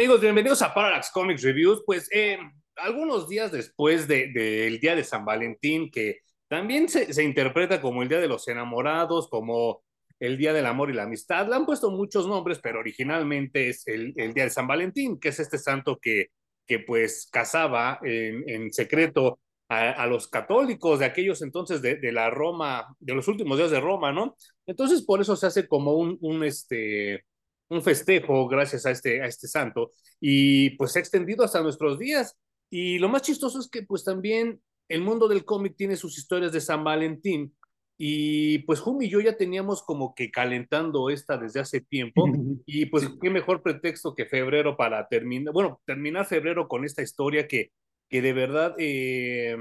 Amigos, bienvenidos a Parallax Comics Reviews. Pues eh, algunos días después del de, Día de San Valentín, que también se, interpreta como el Día de los Enamorados, como el Día del Amor y la Amistad, le han puesto muchos nombres, pero originalmente es el, Día de San Valentín, que es este santo que, que pues casaba en, en secreto a, los católicos de aquellos entonces de, de, la Roma, de los últimos días de Roma, ¿no? Entonces por eso se hace como un, un este un festejo gracias a este, a este santo y pues se ha extendido hasta nuestros días. Y lo más chistoso es que pues también el mundo del cómic tiene sus historias de San Valentín y pues Hum y yo ya teníamos como que calentando esta desde hace tiempo y pues qué mejor pretexto que febrero para terminar, bueno, terminar febrero con esta historia que, que de verdad eh,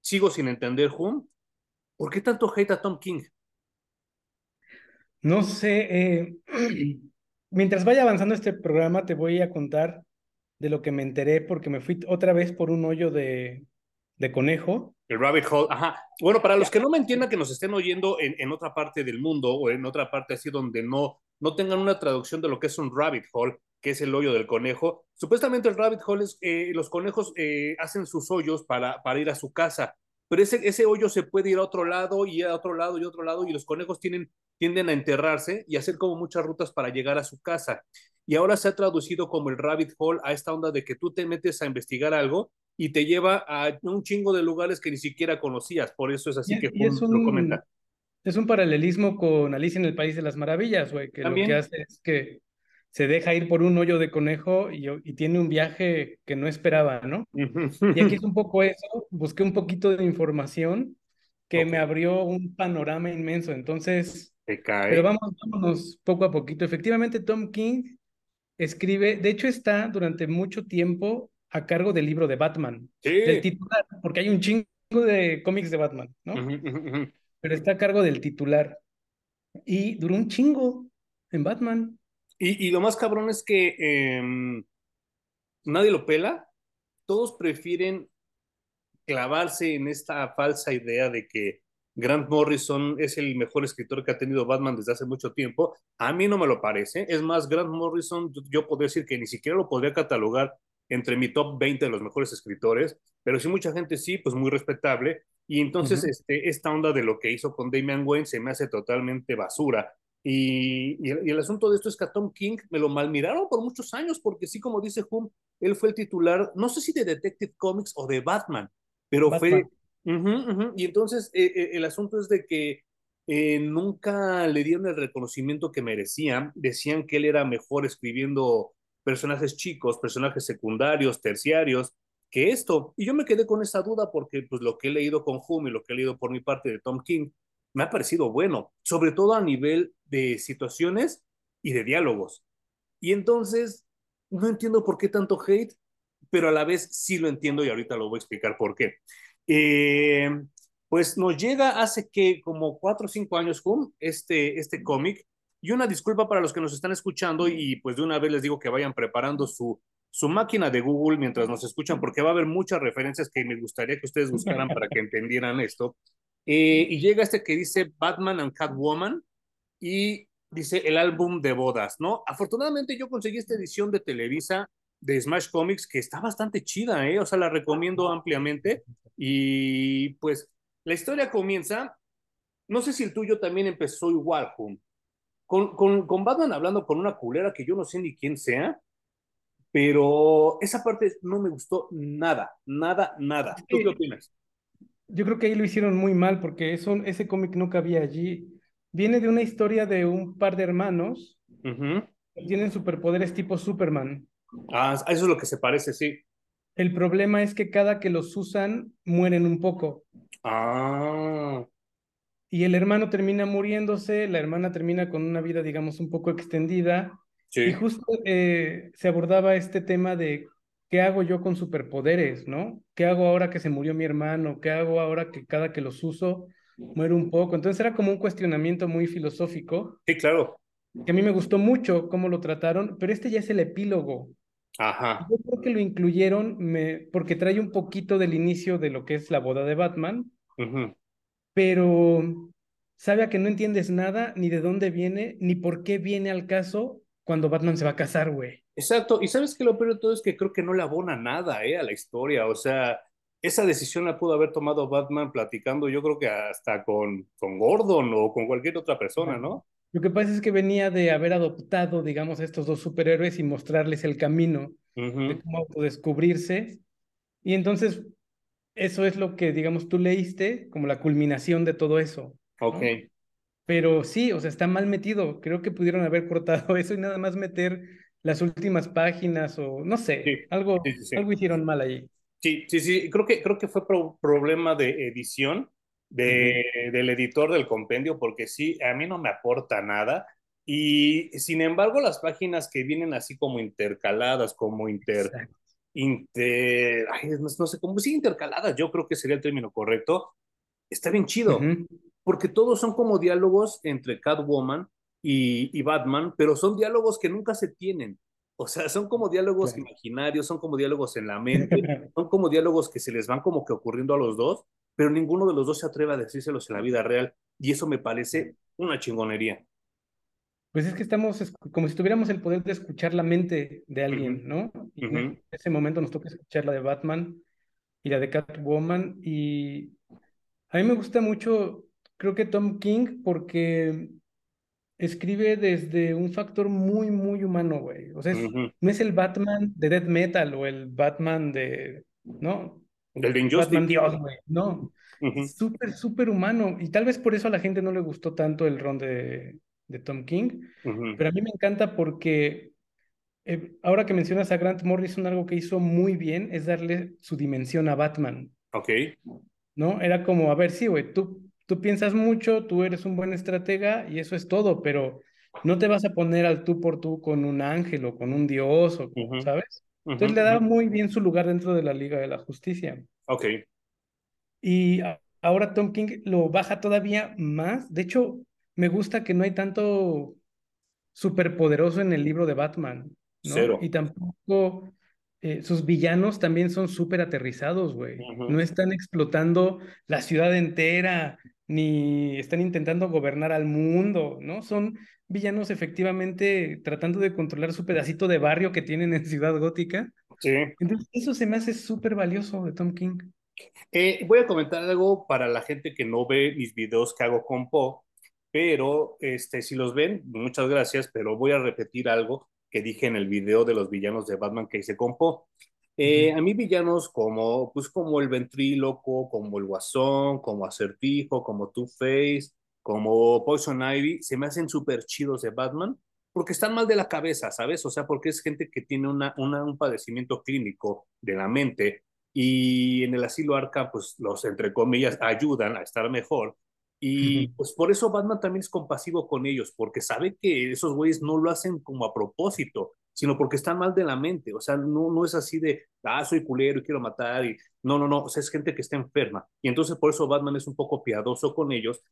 sigo sin entender, Hum. ¿Por qué tanto hate a Tom King? No sé, eh, mientras vaya avanzando este programa, te voy a contar de lo que me enteré porque me fui otra vez por un hoyo de, de conejo. El rabbit hole, ajá. Bueno, para los que no me entiendan que nos estén oyendo en, en, otra parte del mundo o en otra parte así donde no, no tengan una traducción de lo que es un rabbit hole, que es el hoyo del conejo, supuestamente el rabbit hole es, eh, los conejos eh, hacen sus hoyos para, para ir a su casa, pero ese, ese hoyo se puede ir a otro lado y a otro lado y a otro lado y los conejos tienen tienden a enterrarse y hacer como muchas rutas para llegar a su casa. Y ahora se ha traducido como el rabbit hole a esta onda de que tú te metes a investigar algo y te lleva a un chingo de lugares que ni siquiera conocías. Por eso es así y, que y es un, lo comenta. Es un paralelismo con Alicia en el País de las Maravillas, güey, que ¿También? lo que hace es que se deja ir por un hoyo de conejo y, y tiene un viaje que no esperaba, ¿no? y aquí es un poco eso, busqué un poquito de información que okay. me abrió un panorama inmenso. Entonces, cae. Pero vamos, vámonos poco a poquito. Efectivamente, Tom King escribe, de hecho está durante mucho tiempo a cargo del libro de Batman, sí. del titular, porque hay un chingo de cómics de Batman, ¿no? Uh -huh, uh -huh. Pero está a cargo del titular. Y duró un chingo en Batman. Y, y lo más cabrón es que eh, nadie lo pela, todos prefieren clavarse en esta falsa idea de que Grant Morrison es el mejor escritor que ha tenido Batman desde hace mucho tiempo. A mí no me lo parece. Es más, Grant Morrison, yo podría decir que ni siquiera lo podría catalogar entre mi top 20 de los mejores escritores, pero sí mucha gente sí, pues muy respetable. Y entonces uh -huh. este, esta onda de lo que hizo con Damian Wayne se me hace totalmente basura. Y, y, y, el asunto de esto es que a Tom King me lo malmiraron por muchos años, porque sí, como dice Hum, él fue el titular, no sé si de Detective Comics o de Batman, pero Batman. fue Uh -huh, uh -huh. Y entonces eh, eh, el asunto es de que eh, nunca le dieron el reconocimiento que merecía. Decían que él era mejor escribiendo personajes chicos, personajes secundarios, terciarios, que esto. Y yo me quedé con esa duda porque pues, lo que he leído con Hume y lo que he leído por mi parte de Tom King me ha parecido bueno, sobre todo a nivel de situaciones y de diálogos. Y entonces no entiendo por qué tanto hate, pero a la vez sí lo entiendo y ahorita lo voy a explicar por qué. Eh, pues nos llega hace que como cuatro o cinco años Hum, este, este cómic. Y una disculpa para los que nos están escuchando y pues de una vez les digo que vayan preparando su, su máquina de Google mientras nos escuchan porque va a haber muchas referencias que me gustaría que ustedes buscaran para que entendieran esto. Eh, y llega este que dice Batman and Catwoman y dice el álbum de bodas, ¿no? Afortunadamente yo conseguí esta edición de Televisa de Smash Comics que está bastante chida, ¿eh? O sea, la recomiendo ampliamente. Y pues la historia comienza, no sé si el tuyo también empezó igual, Jun, con, con, con Batman hablando con una culera que yo no sé ni quién sea, pero esa parte no me gustó nada, nada, nada. ¿Tú qué opinas? Yo creo que ahí lo hicieron muy mal porque eso, ese cómic no cabía allí. Viene de una historia de un par de hermanos uh -huh. que tienen superpoderes tipo Superman. Ah, eso es lo que se parece, sí. El problema es que cada que los usan, mueren un poco. Ah. Y el hermano termina muriéndose, la hermana termina con una vida, digamos, un poco extendida. Sí. Y justo eh, se abordaba este tema de qué hago yo con superpoderes, ¿no? ¿Qué hago ahora que se murió mi hermano? ¿Qué hago ahora que cada que los uso muero un poco? Entonces era como un cuestionamiento muy filosófico. Sí, claro. Que a mí me gustó mucho cómo lo trataron, pero este ya es el epílogo. Ajá. Yo creo que lo incluyeron me, porque trae un poquito del inicio de lo que es la boda de Batman, uh -huh. pero sabe a que no entiendes nada, ni de dónde viene, ni por qué viene al caso cuando Batman se va a casar, güey. Exacto, y sabes que lo peor de todo es que creo que no le abona nada eh, a la historia, o sea, esa decisión la pudo haber tomado Batman platicando, yo creo que hasta con, con Gordon o con cualquier otra persona, ¿no? Lo que pasa es que venía de haber adoptado, digamos, a estos dos superhéroes y mostrarles el camino de cómo autodescubrirse. Y entonces, eso es lo que, digamos, tú leíste como la culminación de todo eso. Ok. Pero sí, o sea, está mal metido. Creo que pudieron haber cortado eso y nada más meter las últimas páginas o no sé, algo, algo hicieron mal allí. Sí, sí, sí, creo que, creo que fue problema de edición de, del editor del compendio, porque sí, a mí no me aporta nada. Y sin embargo, las páginas que vienen así como intercaladas, como inter, inter no, sé cómo, sí, intercaladas, yo creo que sería el término correcto, está bien chido, porque todos son como diálogos entre Catwoman y, y, Batman, pero son diálogos que nunca se tienen. O sea, son como diálogos imaginarios, son como diálogos en la mente, son como diálogos que se les van como que ocurriendo a los dos, pero ninguno de los dos se atreve a decírselos en la vida real. Y eso me parece una chingonería. Pues es que estamos como si tuviéramos el poder de escuchar la mente de alguien, ¿no? Y en ese momento nos toca escuchar la de Batman y la de Catwoman. Y a mí me gusta mucho, creo que Tom King, porque escribe desde un factor muy, muy humano, güey. O sea, no es el Batman de Death Metal o el Batman de, ¿no? Del Batman Dios, güey. No, súper, súper humano. Y tal vez por eso a la gente no le gustó tanto el ron de, de Tom King. Pero a mí me encanta porque eh, ahora que mencionas a Grant Morrison, algo que hizo muy bien es darle su dimensión a Batman. Ok. ¿No? Era como, a ver, sí, güey, tú, tú piensas mucho, tú eres un buen estratega y eso es todo, pero no te vas a poner al tú por tú con un ángel o con un dios, o, ¿sabes? Entonces le da muy bien su lugar dentro de la Liga de la Justicia. Ok. Y ahora Tom King lo baja todavía más. De hecho, me gusta que no hay tanto superpoderoso en el libro de Batman. ¿no? Cero. Y tampoco eh, sus villanos también son súper aterrizados, güey. No están explotando la ciudad entera, ni están intentando gobernar al mundo, ¿no? Son villanos efectivamente tratando de controlar su pedacito de barrio que tienen en Ciudad Gótica. Sí. Entonces, eso se me hace súper valioso de Tom King. Eh, voy a comentar algo para la gente que no ve mis videos que hago con Po, pero este, si los ven, muchas gracias, pero voy a repetir algo que dije en el video de los villanos de Batman que hice con Po. Eh, a mí villanos como, pues como el ventríloco, como el guasón, como acertijo, como Two-Face, como Poison Ivy, se me hacen súper chidos de Batman porque están mal de la cabeza, ¿sabes? O sea, porque es gente que tiene una, un padecimiento clínico de la mente y en el asilo Arca, pues los, entre comillas, ayudan a estar mejor. Y pues por eso Batman también es compasivo con ellos, porque sabe que esos güeyes no lo hacen como a propósito, sino porque están mal de la mente. O sea, no, no es así de, ah, soy culero y quiero matar. Y... No, no, no. Es gente que está enferma. Y entonces por eso Batman es un poco piadoso con ellos.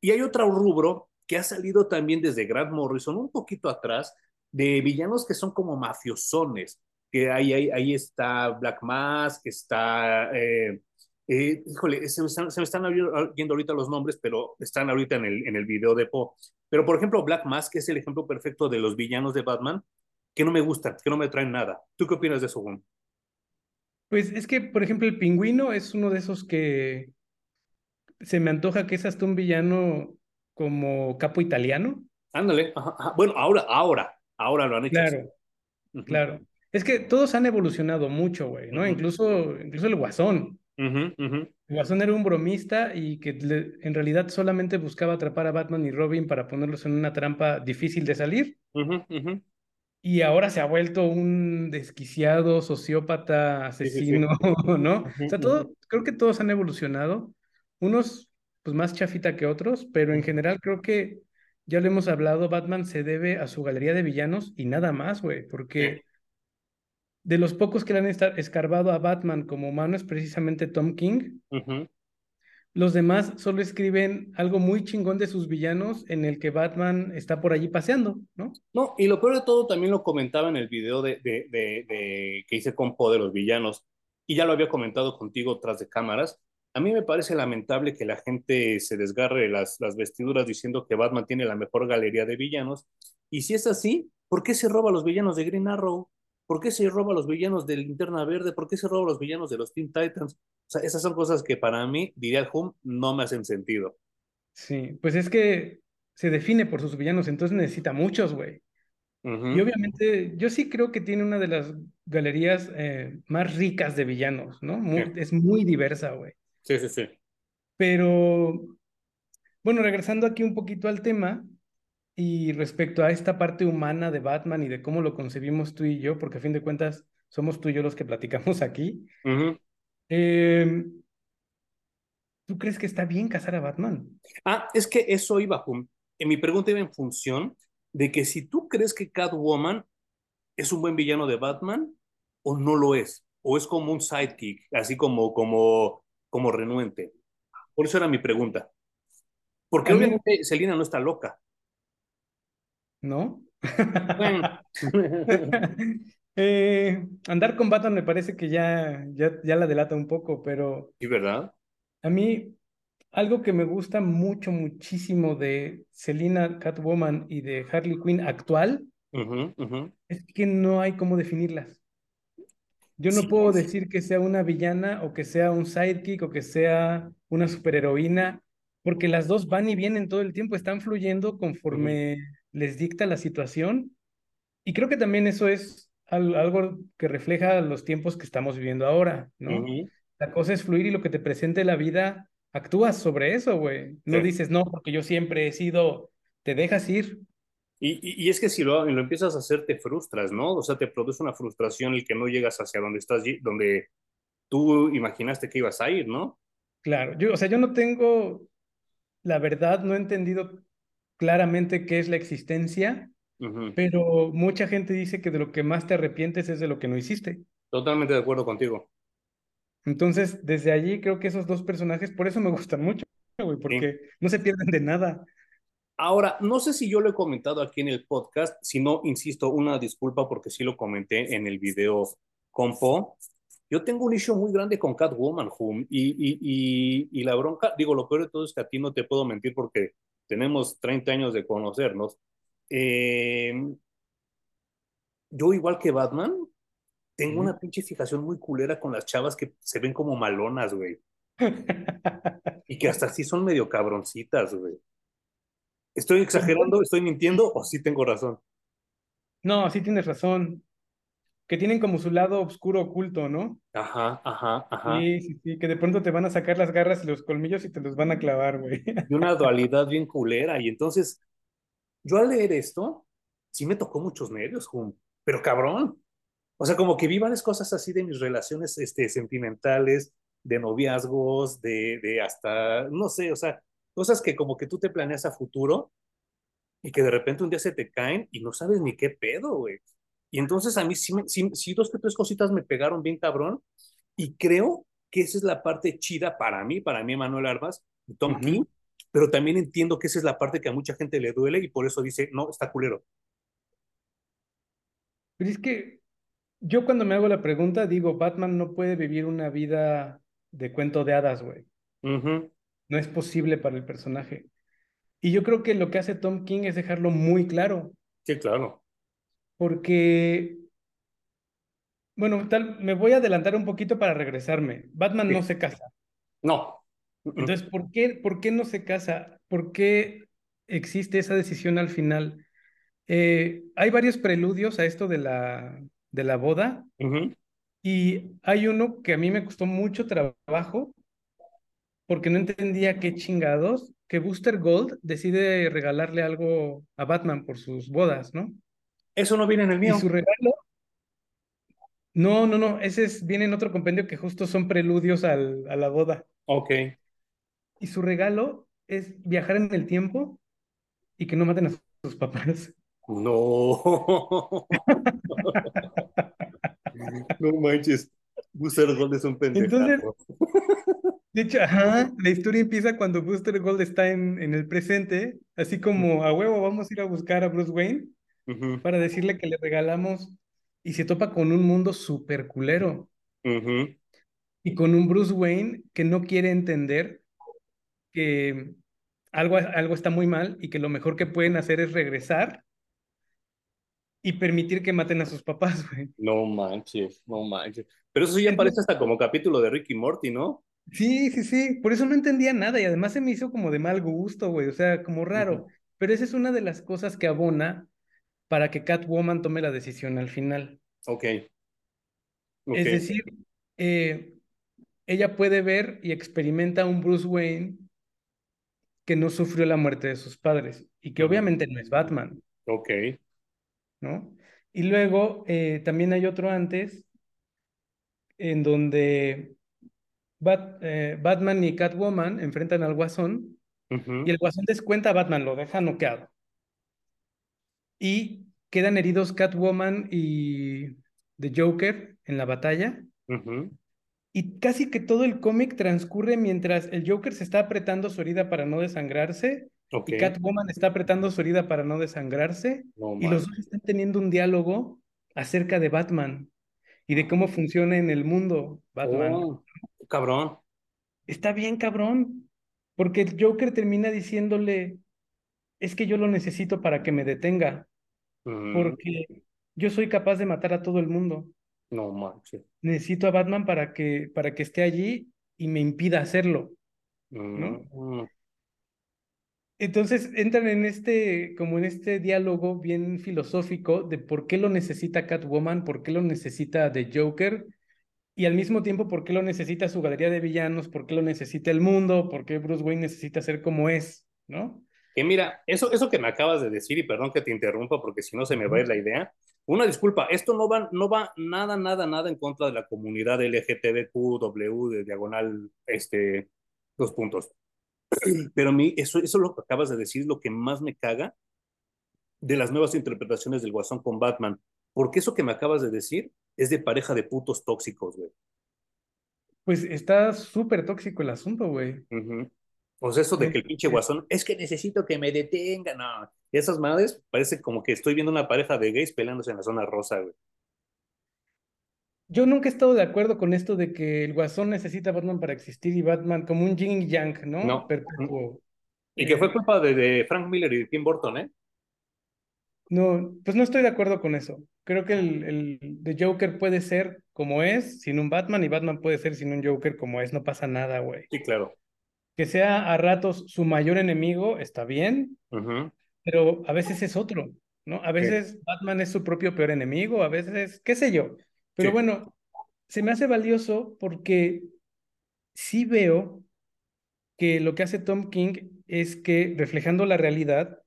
Y hay otro rubro que ha salido también desde Grant Morrison, un poquito atrás, de villanos que son como mafiosones. Que ahí, ahí, ahí está Black Mask, está. Eh, eh, híjole, se me, están, se me, están, viendo ahorita los nombres, pero están ahorita en el, en el video de Po. Pero, por ejemplo, Black Mask es el ejemplo perfecto de los villanos de Batman, que no me gustan, que no me traen nada. ¿Tú qué opinas de eso, Juan? Pues es que, por ejemplo, el pingüino es uno de esos que se me antoja que es hasta un villano como capo italiano. Ándale, bueno, ahora, ahora, ahora lo han hecho. Claro, claro. Es que todos han evolucionado mucho, güey, ¿no? incluso, incluso el Guasón. El Guasón era un bromista y que en realidad solamente buscaba atrapar a Batman y Robin para ponerlos en una trampa difícil de salir y ahora se ha vuelto un desquiciado sociópata, asesino, ¿no? o sea, todo, creo que todos han evolucionado, unos pues más chafita que otros, pero en general creo que ya lo hemos hablado, Batman se debe a su galería de villanos y nada más, güey, porque de los pocos que le han escarbado a Batman como humano es precisamente Tom King. Los demás solo escriben algo muy chingón de sus villanos en el que Batman está por allí paseando, ¿no? No, y lo peor de todo también lo comentaba en el video de, de, de, que hice con Po de los villanos, y ya lo había comentado contigo tras de cámaras. A mí me parece lamentable que la gente se desgarre las, las vestiduras diciendo que Batman tiene la mejor galería de villanos, y si es así, ¿Por qué se roba a los villanos de Green Arrow? ¿Por qué se roba a los villanos de Linterna Verde? ¿Por qué se roba a los villanos de los Teen Titans? O sea, esas son cosas que para mí, diría el Hum, no me hacen sentido. Sí, pues es que se define por sus villanos, entonces necesita muchos, güey. Y obviamente, yo sí creo que tiene una de las galerías eh, más ricas de villanos, ¿no? Es muy diversa, güey. Sí, sí, sí. Pero, bueno, regresando aquí un poquito al tema, y respecto a esta parte humana de Batman y de cómo lo concebimos tú y yo, porque a fin de cuentas somos tú y yo los que platicamos aquí, em, ¿tú crees que está bien casar a Batman? Ah, es que eso iba, en mi pregunta iba en función de que si tú crees que Catwoman es un buen villano de Batman o no lo es, o es como un sidekick, así como, como, como renuente. Por eso era mi pregunta. Porque obviamente Selina no está loca. ¿No? eh, andar con Batman me parece que ya, ya, ya la delata un poco, pero. ¿Y verdad? A mí, algo que me gusta mucho, muchísimo de Selina Catwoman y de Harley Quinn actual es que no hay cómo definirlas. Yo no puedo decir que sea una villana o que sea un sidekick o que sea una superheroína, porque las dos van y vienen todo el tiempo, están fluyendo conforme les dicta la situación. Y creo que también eso es algo que refleja los tiempos que estamos viviendo ahora, ¿no? La cosa es fluir y lo que te presente la vida actúas sobre eso, güey. No dices, no, porque yo siempre he sido, te dejas ir. Y, y, es que si lo, lo, empiezas a hacer, te frustras, ¿no? O sea, te produce una frustración el que no llegas hacia donde estás, donde tú imaginaste que ibas a ir, ¿no? Claro, yo, o sea, yo no tengo, la verdad, no he entendido claramente qué es la existencia, pero mucha gente dice que de lo que más te arrepientes es de lo que no hiciste. Totalmente de acuerdo contigo. Entonces, desde allí creo que esos dos personajes, por eso me gustan mucho, güey, porque no se pierden de nada. Ahora, no sé si yo lo he comentado aquí en el podcast, si no, insisto, una disculpa porque sí lo comenté en el video compo. Yo tengo un issue muy grande con Catwoman, Hum, y, y, y, y, la bronca, digo, lo peor de todo es que a ti no te puedo mentir porque tenemos 30 años de conocernos. Eh, yo, igual que Batman, tengo una pinche fijación muy culera con las chavas que se ven como malonas, güey. y que hasta así son medio cabroncitas, güey. ¿Estoy exagerando? ¿Estoy mintiendo? ¿O sí tengo razón? No, sí tienes razón. Que tienen como su lado oscuro oculto, ¿no? Ajá, ajá, ajá. Sí, sí, sí, que de pronto te van a sacar las garras y los colmillos y te los van a clavar, güey. De una dualidad bien culera. Y entonces, yo al leer esto, sí me tocó muchos nervios, pero cabrón. O sea, como que vi varias cosas así de mis relaciones este, sentimentales, de noviazgos, de, de hasta, no sé, o sea, cosas que como que tú te planeas a futuro y que de repente un día se te caen y no sabes ni qué pedo, güey. Y entonces a mí sí, sí, sí dos que tres cositas me pegaron bien cabrón y creo que esa es la parte chida para mí, para mí Manuel Arbas, Tom King, pero también entiendo que esa es la parte que a mucha gente le duele y por eso dice, no, está culero. Pero es que yo cuando me hago la pregunta digo, Batman no puede vivir una vida de cuento de hadas, güey. No es posible para el personaje. Y yo creo que lo que hace Tom King es dejarlo muy claro. Sí, claro. Porque, bueno, tal, me voy a adelantar un poquito para regresarme. Batman no se casa. No. Entonces, ¿por qué, ¿por qué no se casa? ¿Por qué existe esa decisión al final? Eh, hay varios preludios a esto de la, de la boda. Y hay uno que a mí me costó mucho trabajo porque no entendía qué chingados, que Booster Gold decide regalarle algo a Batman por sus bodas, ¿no? Eso no viene en el mío. Y su regalo. No, no, no, ese es, viene en otro compendio que justo son preludios al, a la boda. Ok. Y su regalo es viajar en el tiempo y que no maten a sus papás. No. no manches. Booster Gold es un pendejo. Entonces, de hecho, ajá, la historia empieza cuando Booster Gold está en, en el presente, así como a huevo vamos a ir a buscar a Bruce Wayne para decirle que le regalamos y se topa con un mundo súper culero. Y con un Bruce Wayne que no quiere entender que algo, algo está muy mal y que lo mejor que pueden hacer es regresar y permitir que maten a sus papás, güey. No manches, no manches. Pero eso ya parece hasta como capítulo de Ricky Morty, ¿no? Sí, sí, sí. Por eso no entendía nada y además se me hizo como de mal gusto, güey. O sea, como raro. Pero esa es una de las cosas que abona para que Catwoman tome la decisión al final. Ok. Es decir, eh, ella puede ver y experimenta un Bruce Wayne que no sufrió la muerte de sus padres y que obviamente no es Batman. Ok. ¿No? Y luego eh, también hay otro antes en donde eh, Batman y Catwoman enfrentan al Guasón y el Guasón descuenta a Batman, lo deja noqueado. Y quedan heridos Catwoman y The Joker en la batalla. Y casi que todo el cómic transcurre mientras el Joker se está apretando su herida para no desangrarse y Catwoman está apretando su herida para no desangrarse y los dos están teniendo un diálogo acerca de Batman y de cómo funciona en el mundo Batman. Oh, cabrón. Está bien, cabrón. Porque el Joker termina diciéndole, es que yo lo necesito para que me detenga. Mm. Porque yo soy capaz de matar a todo el mundo. No manches. Necesito a Batman para que, para que esté allí y me impida hacerlo. ¿no? Mm. Entonces entran en este, como en este diálogo bien filosófico de por qué lo necesita Catwoman, por qué lo necesita The Joker, y al mismo tiempo por qué lo necesita su galería de villanos, por qué lo necesita el mundo, por qué Bruce Wayne necesita ser como es, ¿no? Que mira, eso, eso que me acabas de decir, y perdón que te interrumpa porque si no se me va a ir la idea, una disculpa, esto no va, no va nada, nada, nada en contra de la comunidad LGTBQ, de diagonal, este, dos puntos. Pero a mí, eso, eso es lo que acabas de decir, lo que más me caga de las nuevas interpretaciones del Guasón con Batman. Porque eso que me acabas de decir es de pareja de putos tóxicos, güey. Pues está súper tóxico el asunto, güey. Pues eso de que el pinche guasón, es que necesito que me detengan. No, esas madres parece como que estoy viendo una pareja de gays peleándose en la zona rosa, güey. Yo nunca he estado de acuerdo con esto de que el Guasón necesita Batman para existir y Batman como un yin y yang, ¿no? No. Perpetuo. Y que fue eh, culpa de, Frank Miller y de Tim Burton, ¿eh? No, pues no estoy de acuerdo con eso. Creo que el, el The Joker puede ser como es sin un Batman y Batman puede ser sin un Joker como es. No pasa nada, güey. Sí, claro. Que sea a ratos su mayor enemigo, está bien, pero a veces es otro, ¿no? A veces Batman es su propio peor enemigo, a veces, qué sé yo. Pero bueno, se me hace valioso porque sí veo que lo que hace Tom King es que, reflejando la realidad,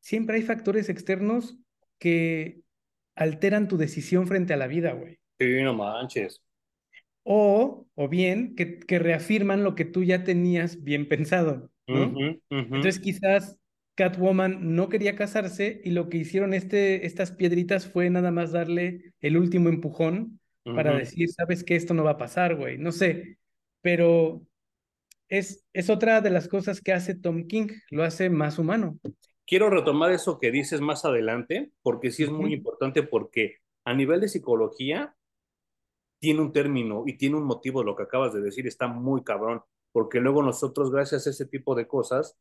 siempre hay factores externos que alteran tu decisión frente a la vida, güey. Sí, no manches. O, o bien, que, que reafirman lo que tú ya tenías bien pensado, ¿no? Entonces, quizás Catwoman no quería casarse y lo que hicieron este, estas piedritas fue nada más darle el último empujón para decir, sabes que esto no va a pasar, güey, no sé, pero es, es otra de las cosas que hace Tom King, lo hace más humano. Quiero retomar eso que dices más adelante, porque sí es muy importante, porque a nivel de psicología tiene un término y tiene un motivo, lo que acabas de decir está muy cabrón, porque luego nosotros, gracias a ese tipo de cosas,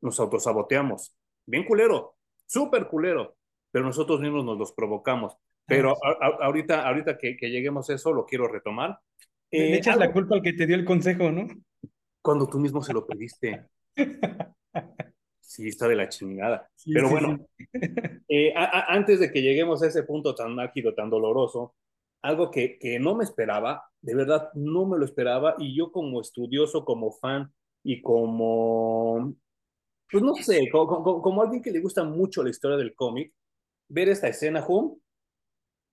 nos autosaboteamos. Bien culero, súper culero, pero nosotros mismos nos los provocamos. Pero ahorita, ahorita que, lleguemos a eso, lo quiero retomar. Le eh, echas la culpa al que te dio el consejo, ¿no? Cuando tú mismo se lo pediste. Sí, está de la chingada. Pero bueno, eh, antes de que lleguemos a ese punto tan ágido, tan doloroso, algo que, que no me esperaba, de verdad no me lo esperaba, y yo como estudioso, como fan y como pues no sé, como, alguien que le gusta mucho la historia del cómic, ver esta escena, Hum,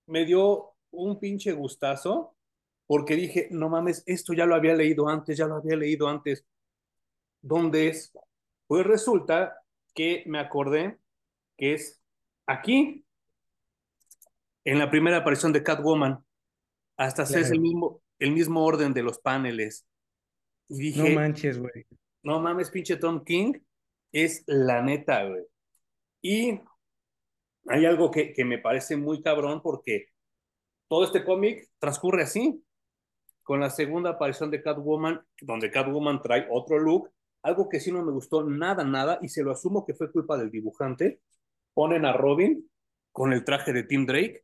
me dio un pinche gustazo, porque dije, no mames, esto ya lo había leído antes, ya lo había leído antes. ¿Dónde es? Pues resulta que me acordé que es aquí, en la primera aparición de Catwoman, hasta hacer el mismo, el mismo orden de los paneles. Y dije, no manches, güey. No mames, pinche Tom King es la neta, güey. Y hay algo que, que me parece muy cabrón porque todo este cómic transcurre así, con la segunda aparición de Catwoman, donde Catwoman trae otro look, algo que sí no me gustó nada, nada, y se lo asumo que fue culpa del dibujante. Ponen a Robin con el traje de Tim Drake,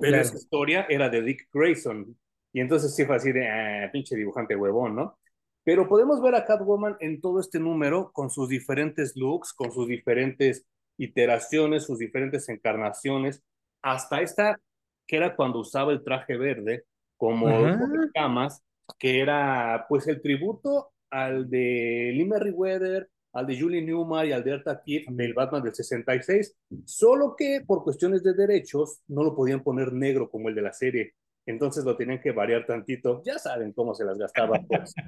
pero esa historia era de Dick Grayson. Y entonces sí fue así de, ah, pinche dibujante huevón, ¿no? Pero podemos ver a Catwoman en todo este número con sus diferentes looks, con sus diferentes iteraciones, sus diferentes encarnaciones, hasta esta que era cuando usaba el traje verde como camas, que era pues el tributo al de Lee Merriweather, al de Julie Newmar y al de Erta Kidd del Batman del 66, solo que por cuestiones de derechos no lo podían poner negro como el de la serie, entonces lo tenían que variar tantito, ya saben cómo se las gastaba pues.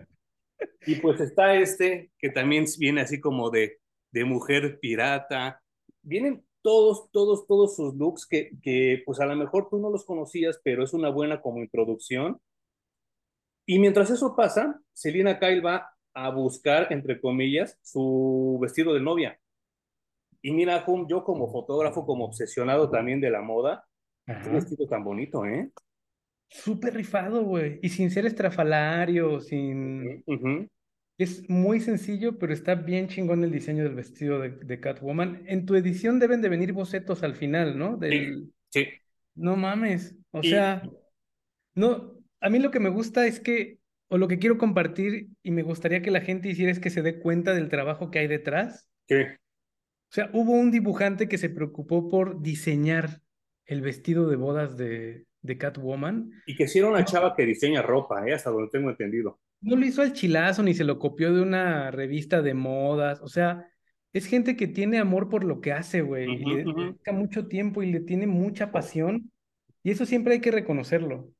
Y pues está este, que también viene así como de, de mujer pirata. Vienen todos, todos, todos sus looks que, que pues a lo mejor tú no los conocías, pero es una buena como introducción. Y mientras eso pasa, Selina Kyle va a buscar, entre comillas, su vestido de novia. Y mira, yo como fotógrafo, como obsesionado también de la moda, qué vestido tan bonito, ¿eh? Súper rifado, güey. Y sin ser estrafalario, sin... Es muy sencillo, pero está bien chingón el diseño del vestido de, Catwoman. En tu edición deben de venir bocetos al final, ¿no? Del... Sí, No mames. O sea, no, a mí lo que me gusta es que, o lo que quiero compartir y me gustaría que la gente hiciera es que se dé cuenta del trabajo que hay detrás. ¿Qué? O sea, hubo un dibujante que se preocupó por diseñar el vestido de bodas de, de Catwoman. Y que si era una chava que diseña ropa, ¿eh? hasta donde tengo entendido. No lo hizo al chilazo ni se lo copió de una revista de modas. O sea, es gente que tiene amor por lo que hace, güey. y le dedica mucho tiempo y le tiene mucha pasión. Y eso siempre hay que reconocerlo.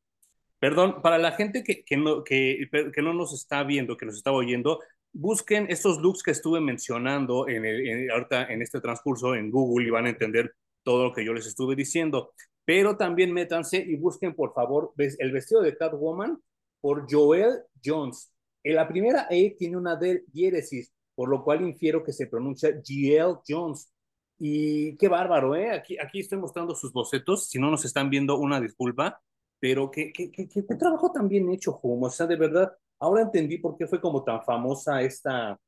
Perdón, para la gente que, que, no, que, que no nos está viendo, que nos está oyendo, busquen estos looks que estuve mencionando en, el, ahorita en este transcurso en Google y van a entender todo lo que yo les estuve diciendo. Pero también métanse y busquen, por favor, el vestido de Catwoman por Joel Jones. En la primera E tiene una D diéresis, por lo cual infiero que se pronuncia GL Jones. Y qué bárbaro, ¿eh? Aquí, aquí estoy mostrando sus bocetos. Si no nos están viendo, una disculpa. Pero qué, qué, qué, qué trabajo tan bien hecho, Humo. O sea, de verdad, ahora entendí por qué fue como tan famosa esta,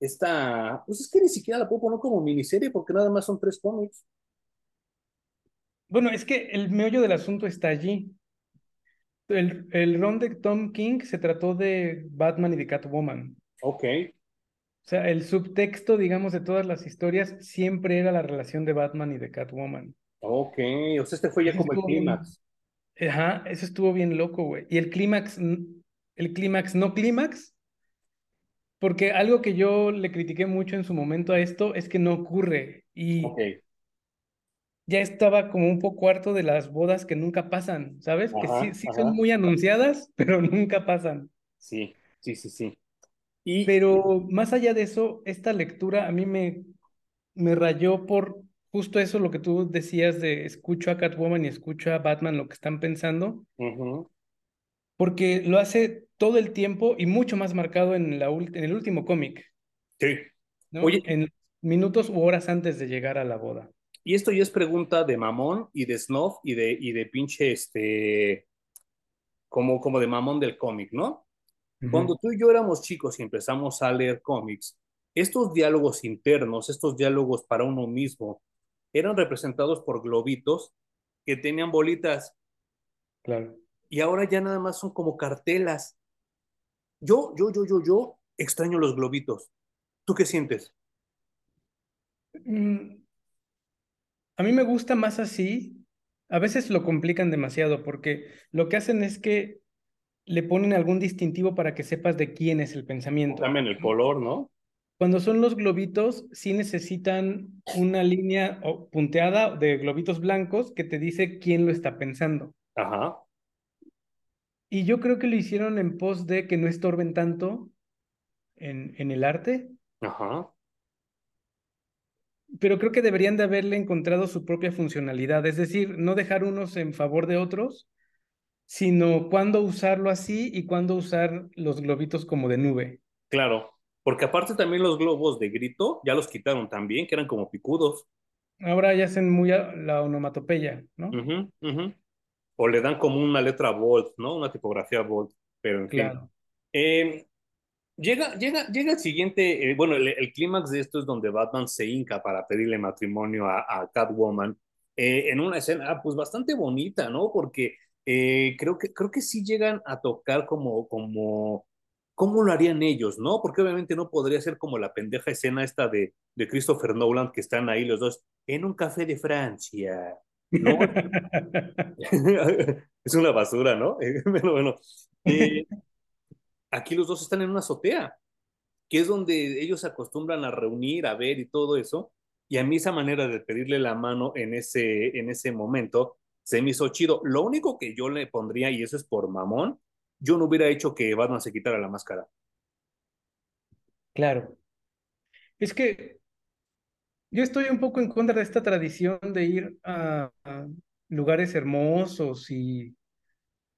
esta, pues es que ni siquiera la puedo poner como miniserie porque nada más son tres cómics. Bueno, es que el meollo del asunto está allí. El, el ron de Tom King se trató de Batman y de Catwoman. Ok. O sea, el subtexto, digamos, de todas las historias siempre era la relación de Batman y de Catwoman. Ok, o sea, este fue ya como el clímax. Ajá, eso estuvo bien loco, güey. Y el clímax, el clímax, no clímax, porque algo que yo le critiqué mucho en su momento a esto es que no ocurre. Y ya estaba como un poco harto de las bodas que nunca pasan, ¿sabes? que sí, sí son muy anunciadas, pero nunca pasan. Sí, sí, sí, sí. Y... Pero más allá de eso, esta lectura a mí me, me rayó por justo eso, lo que tú decías de escucho a Catwoman y escucho a Batman lo que están pensando. Porque lo hace todo el tiempo y mucho más marcado en, la, en el último cómic. Sí. Oye. En minutos u horas antes de llegar a la boda. Y esto ya es pregunta de mamón y de snuff y de, y de pinche, este, como, como de mamón del cómic, ¿no? Cuando tú y yo éramos chicos y empezamos a leer cómics, estos diálogos internos, estos diálogos para uno mismo, eran representados por globitos que tenían bolitas. Claro. Y ahora ya nada más son como cartelas. Yo, yo, yo, yo, yo extraño los globitos. ¿Tú qué sientes? Mm, a mí me gusta más así. A veces lo complican demasiado porque lo que hacen es que le ponen algún distintivo para que sepas de quién es el pensamiento. También el color, ¿no? Cuando son los globitos, sí necesitan una línea punteada de globitos blancos que te dice quién lo está pensando. Ajá. Y yo creo que lo hicieron en pos de que no estorben tanto en, en el arte. Ajá pero creo que deberían de haberle encontrado su propia funcionalidad, es decir, no dejar unos en favor de otros, sino cuándo usarlo así y cuándo usar los globitos como de nube. Claro, porque aparte también los globos de grito ya los quitaron también, que eran como picudos. Ahora ya hacen muy la onomatopeya, ¿no? O le dan como una letra bold, ¿no? Una tipografía bold, pero en fin. Eh, Llega, llega, llega el siguiente, eh, bueno, el, clímax de esto es donde Batman se hinca para pedirle matrimonio a, Catwoman eh, en una escena, ah, pues bastante bonita, ¿no? Porque eh, creo, que, creo que sí llegan a tocar como, como, ¿cómo lo harían ellos, no? Porque obviamente no podría ser como la pendeja escena esta de, de Christopher Nolan, que están ahí los dos en un café de Francia, ¿no? es una basura, ¿no? Pero bueno, eh, aquí los dos están en una azotea, que es donde ellos se acostumbran a reunir, a ver y todo eso. Y a mí esa manera de pedirle la mano en ese, en ese momento se me hizo chido. Lo único que yo le pondría, y eso es por mamón, yo no hubiera hecho que Batman se quitara la máscara. Claro. Es que yo estoy un poco en contra de esta tradición de ir a, lugares hermosos y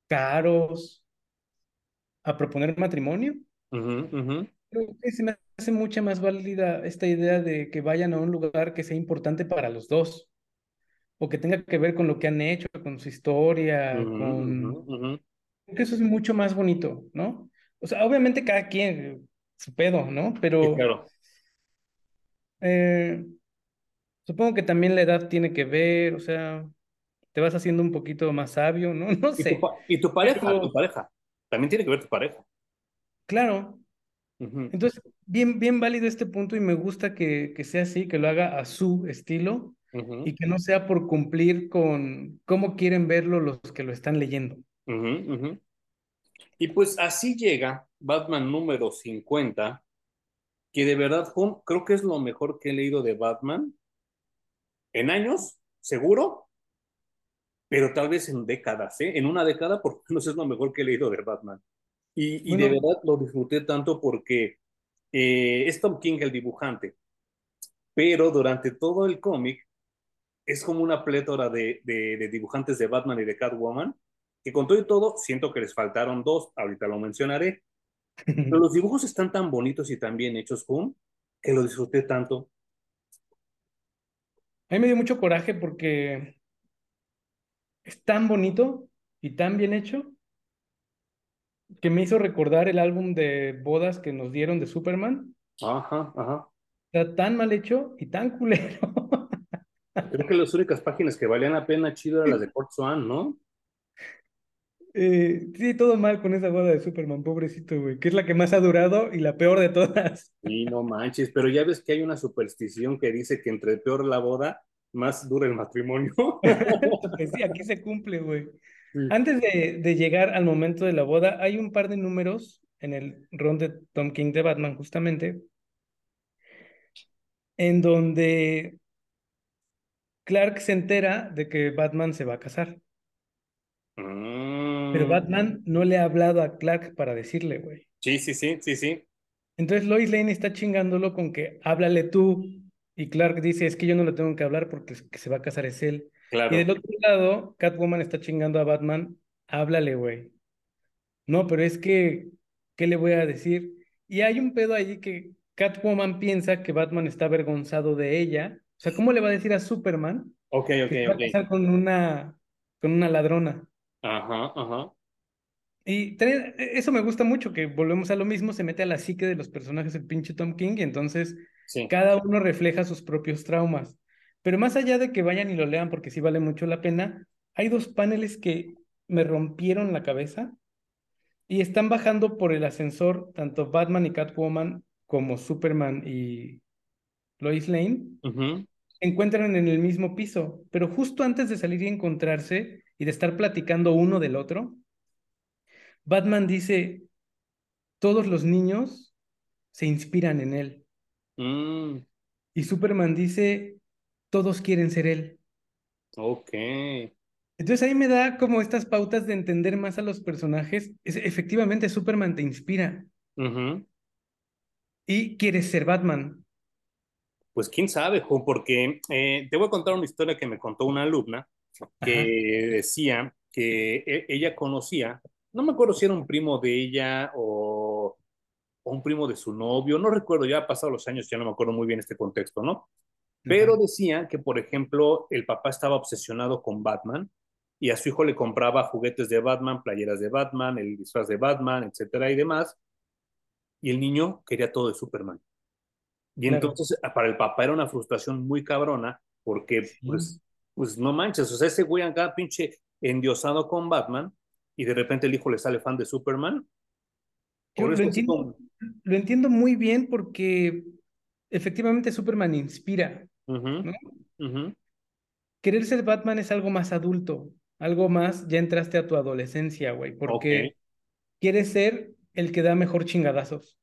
caros a proponer matrimonio. Creo que se me hace mucha más válida esta idea de que vayan a un lugar que sea importante para los dos o que tenga que ver con lo que han hecho, con su historia, con... Creo que eso es mucho más bonito, ¿no? O sea, obviamente cada quien su pedo, ¿no? Pero... claro. Eh, supongo que también la edad tiene que ver, o sea, te vas haciendo un poquito más sabio, ¿no? No sé. Y tu, pareja, tu pareja. También tiene que ver tu pareja. Claro. Entonces, bien, bien válido este punto y me gusta que, que sea así, que lo haga a su estilo y que no sea por cumplir con cómo quieren verlo los que lo están leyendo. Y pues así llega Batman número 50, que de verdad creo que es lo mejor que he leído de Batman en años, seguro, pero tal vez en décadas, ¿eh? En una década, por lo menos es lo mejor que he leído de Batman. Y, y de verdad lo disfruté tanto porque eh, es Tom King el dibujante, pero durante todo el cómic es como una plétora de, de, dibujantes de Batman y de Catwoman, que con todo y todo siento que les faltaron dos, ahorita lo mencionaré, pero los dibujos están tan bonitos y tan bien hechos, Hum, que lo disfruté tanto. A mí me dio mucho coraje porque es tan bonito y tan bien hecho que me hizo recordar el álbum de bodas que nos dieron de Superman. Ajá, ajá. Está tan mal hecho y tan culero. Creo que las únicas páginas que valían la pena chido eran las de Port Swan, ¿no? Eh, sí, todo mal con esa boda de Superman, pobrecito, güey, que es la que más ha durado y la peor de todas. Sí, no manches, pero ya ves que hay una superstición que dice que entre peor la boda, más dura el matrimonio. Pues sí, aquí se cumple, güey. Antes de, de, llegar al momento de la boda, hay un par de números en el ron de Tom King de Batman, justamente, en donde Clark se entera de que Batman se va a casar. Pero. Batman no le ha hablado a Clark para decirle, güey. Sí, sí, sí, sí, sí. Entonces Lois Lane está chingándolo con que háblale tú. Y Clark dice, es que yo no le tengo que hablar porque el que se va a casar es él. Y del otro lado, Catwoman está chingando a Batman, háblale, güey. No, pero es que, ¿qué le voy a decir? Y hay un pedo ahí que Catwoman piensa que Batman está avergonzado de ella. O sea, ¿cómo le va a decir a Superman Ok, ok, que va a casar con una, con una ladrona? Ajá, ajá. Y eso me gusta mucho, que volvemos a lo mismo, se mete a la psique de los personajes del pinche Tom King y entonces cada uno refleja sus propios traumas. Pero más allá de que vayan y lo lean, porque sí vale mucho la pena, hay dos paneles que me rompieron la cabeza y están bajando por el ascensor tanto Batman y Catwoman como Superman y Lois Lane. Encuentran en el mismo piso, pero justo antes de salir y encontrarse y de estar platicando uno del otro, Batman dice, todos los niños se inspiran en él. Mm. Y Superman dice, todos quieren ser él. Ok. Entonces ahí me da como estas pautas de entender más a los personajes. Es, efectivamente, Superman te inspira. Y quieres ser Batman. Pues quién sabe, porque eh, te voy a contar una historia que me contó una alumna que decía que e, ella conocía, no me acuerdo si era un primo de ella o, o, un primo de su novio, no recuerdo, ya ha pasado los años, ya no me acuerdo muy bien este contexto, ¿no? Pero decía que, por ejemplo, el papá estaba obsesionado con Batman y a su hijo le compraba juguetes de Batman, playeras de Batman, el disfraz de Batman, etcétera y demás. Y el niño quería todo de Superman. Y entonces para el papá era una frustración muy cabrona porque pues pues no manches, o sea, ese güey acá pinche endiosado con Batman y de repente el hijo le sale fan de Superman. Yo lo entiendo, lo entiendo muy bien porque efectivamente Superman inspira. Querer ser Batman es algo más adulto, algo más, ya entraste a tu adolescencia, güey, porque quieres ser el que da mejor chingadazos.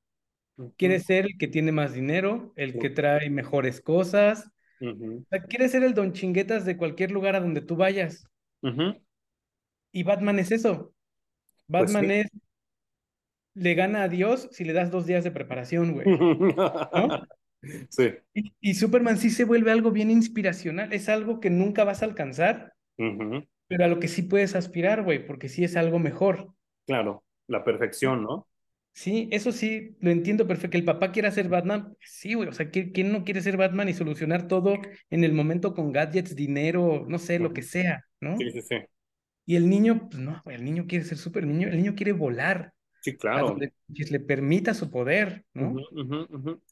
Quieres ser el que tiene más dinero, el que trae mejores cosas. Quieres ser el don chinguetas de cualquier lugar a donde tú vayas. Y Batman es eso. Pues Batman es le gana a Dios si le das dos días de preparación, güey. Sí. Y, Superman sí se vuelve algo bien inspiracional. Es algo que nunca vas a alcanzar, pero a lo que sí puedes aspirar, güey, porque sí es algo mejor. Claro, la perfección, ¿no? Sí, eso sí, lo entiendo perfecto. Que el papá quiera ser Batman, sí, güey. O sea, ¿quién no quiere ser Batman y solucionar todo en el momento con gadgets, dinero, no sé, lo que sea, ¿no? Sí, sí, sí. Y el niño, pues no, el niño quiere ser súper niño, el niño quiere volar. Sí, claro. que le permita su poder, ¿no?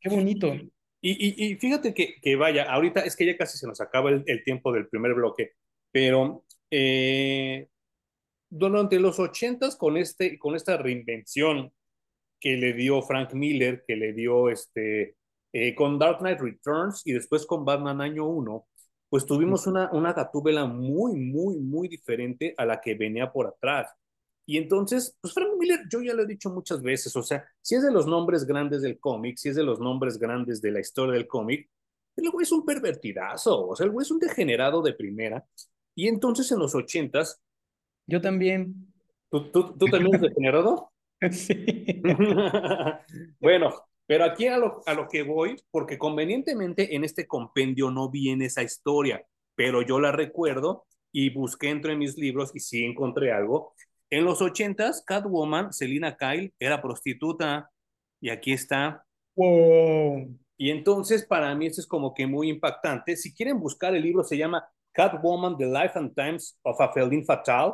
Qué bonito. Y, y, fíjate que, que, vaya, ahorita es que ya casi se nos acaba el, tiempo del primer bloque, pero eh, durante los ochentas con, este, con esta reinvención que le dio Frank Miller, que le dio este, eh, con Dark Knight Returns y después con Batman Año 1, pues tuvimos una, una gatúbela muy, muy, muy diferente a la que venía por atrás. Y entonces, pues Frank Miller, yo ya lo he dicho muchas veces, o sea, si es de los nombres grandes del cómic, si es de los nombres grandes de la historia del cómic, el güey es un pervertidazo, o sea, el güey es un degenerado de primera. Y entonces en los ochentas... Yo también. ¿Tú, tú, tú también eres degenerado? sí. bueno, pero aquí a lo, a lo que voy, porque convenientemente en este compendio no viene esa historia, pero yo la recuerdo y busqué entre mis libros y sí encontré algo en los ochentas, Catwoman, Selina Kyle, era prostituta y aquí está. Wow. Y entonces para mí eso es como que muy impactante. Si quieren buscar el libro, se llama Catwoman, The Life and Times of a Feline Fatal.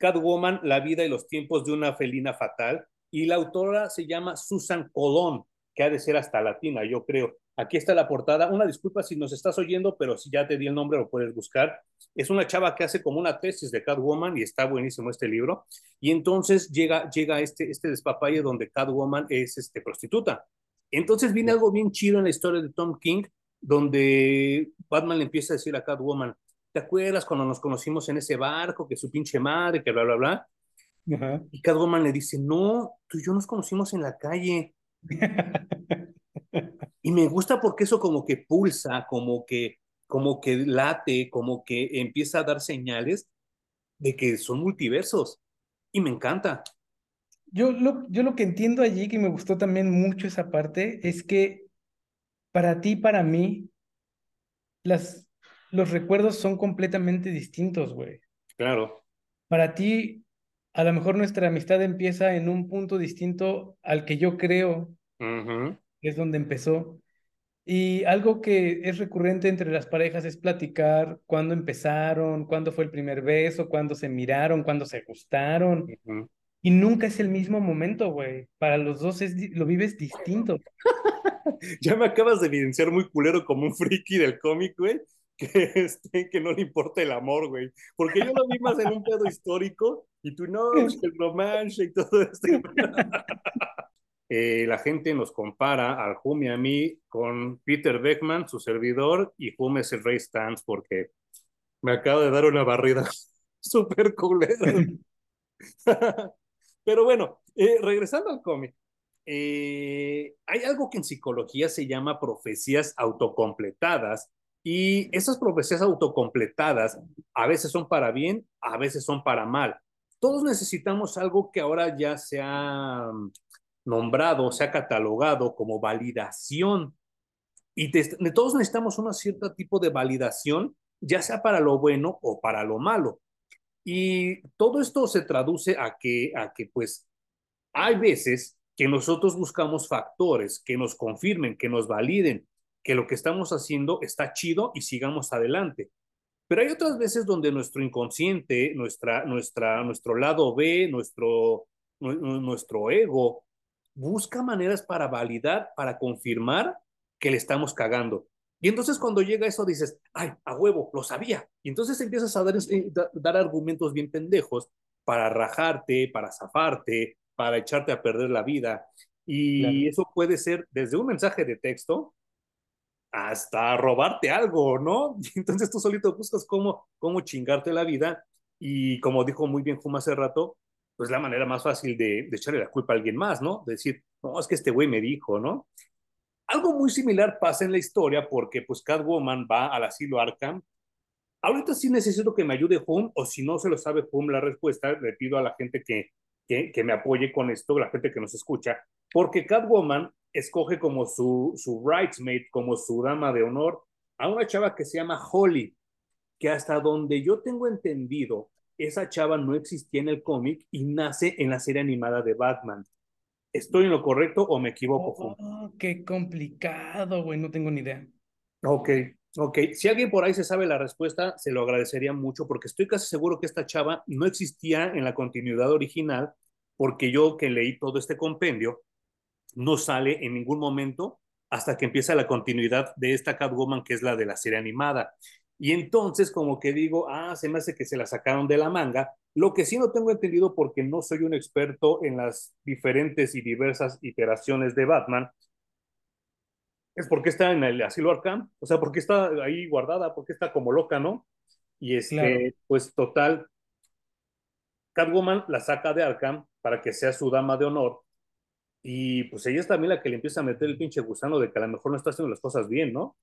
Catwoman, La vida y los tiempos de una felina fatal. Y la autora se llama Susan Colón, que ha de ser hasta latina, yo creo. Aquí está la portada. Una disculpa si nos estás oyendo, pero si ya te di el nombre lo puedes buscar. Es una chava que hace como una tesis de Catwoman y está buenísimo este libro. Y entonces llega, llega este, este despapalle donde Catwoman es este, prostituta. Entonces viene algo bien chido en la historia de Tom King, donde Batman le empieza a decir a Catwoman, ¿te acuerdas cuando nos conocimos en ese barco, que su pinche madre, que bla, bla, bla? Y Catwoman le dice, no, tú y yo nos conocimos en la calle. Y me gusta porque eso como que pulsa, como que, como que late, como que empieza a dar señales de que son multiversos. Y me encanta. Yo lo, yo lo que entiendo allí, que me gustó también mucho esa parte, es que para ti, para mí, las, los recuerdos son completamente distintos, güey. Claro. Para ti, a lo mejor nuestra amistad empieza en un punto distinto al que yo creo es donde empezó. Y algo que es recurrente entre las parejas es platicar cuándo empezaron, cuándo fue el primer beso, cuándo se miraron, cuándo se gustaron. Y nunca es el mismo momento, güey. Para los dos es, lo vives distinto. ya me acabas de evidenciar muy culero como un friki del cómic, güey. Que, este, que no le importa el amor, güey. Porque yo lo vi más en un pedo histórico y tú no, el romance y todo esto. Eh, la gente nos compara al Hume y a mí con Peter Beckman, su servidor, y Hume es el Rey Stans porque me acabo de dar una barrida súper culera. Pero bueno, eh, regresando al cómic, eh, hay algo que en psicología se llama profecías autocompletadas y esas profecías autocompletadas a veces son para bien, a veces son para mal. Todos necesitamos algo que ahora ya sea nombrado, se ha catalogado como validación. Y de, todos necesitamos un cierto tipo de validación, ya sea para lo bueno o para lo malo. Y todo esto se traduce a que, a que pues hay veces que nosotros buscamos factores que nos confirmen, que nos validen, que lo que estamos haciendo está chido y sigamos adelante. Pero hay otras veces donde nuestro inconsciente, nuestra, nuestra, nuestro lado B, nuestro, nuestro ego, busca maneras para validar, para confirmar que le estamos cagando. Y entonces cuando llega eso dices, ay, a huevo, lo sabía. Y entonces empiezas a dar, dar argumentos bien pendejos para rajarte, para zafarte, para echarte a perder la vida. Y eso puede ser desde un mensaje de texto hasta robarte algo, ¿no? Entonces tú solito buscas cómo, cómo chingarte la vida. Y como dijo muy bien Juma hace rato, pues la manera más fácil de, de echarle la culpa a alguien más, ¿no? De decir, no, es que este güey me dijo, ¿no? Algo muy similar pasa en la historia porque pues Catwoman va al asilo Arkham. Ahorita sí necesito que me ayude Home o si no se lo sabe Home la respuesta, le pido a la gente que, que, que me apoye con esto, la gente que nos escucha, porque Catwoman escoge como su, su bridesmaid, como su dama de honor, a una chava que se llama Holly, que hasta donde yo tengo entendido, esa chava no existía en el cómic y nace en la serie animada de Batman. ¿Estoy en lo correcto o me equivoco? Oh, qué complicado, güey, no tengo ni idea. Ok, ok. Si alguien por ahí se sabe la respuesta, se lo agradecería mucho porque estoy casi seguro que esta chava no existía en la continuidad original porque yo que leí todo este compendio, no sale en ningún momento hasta que empieza la continuidad de esta Catwoman que es la de la serie animada. Y entonces como que digo, ah, se me hace que se la sacaron de la manga. Lo que sí no tengo entendido porque no soy un experto en las diferentes y diversas iteraciones de Batman, es porque está en el asilo Arkham, o sea, porque está ahí guardada, porque está como loca, ¿no? Y este, pues total, Catwoman la saca de Arkham para que sea su dama de honor. Y pues ella es también la que le empieza a meter el pinche gusano de que a lo mejor no está haciendo las cosas bien, ¿no?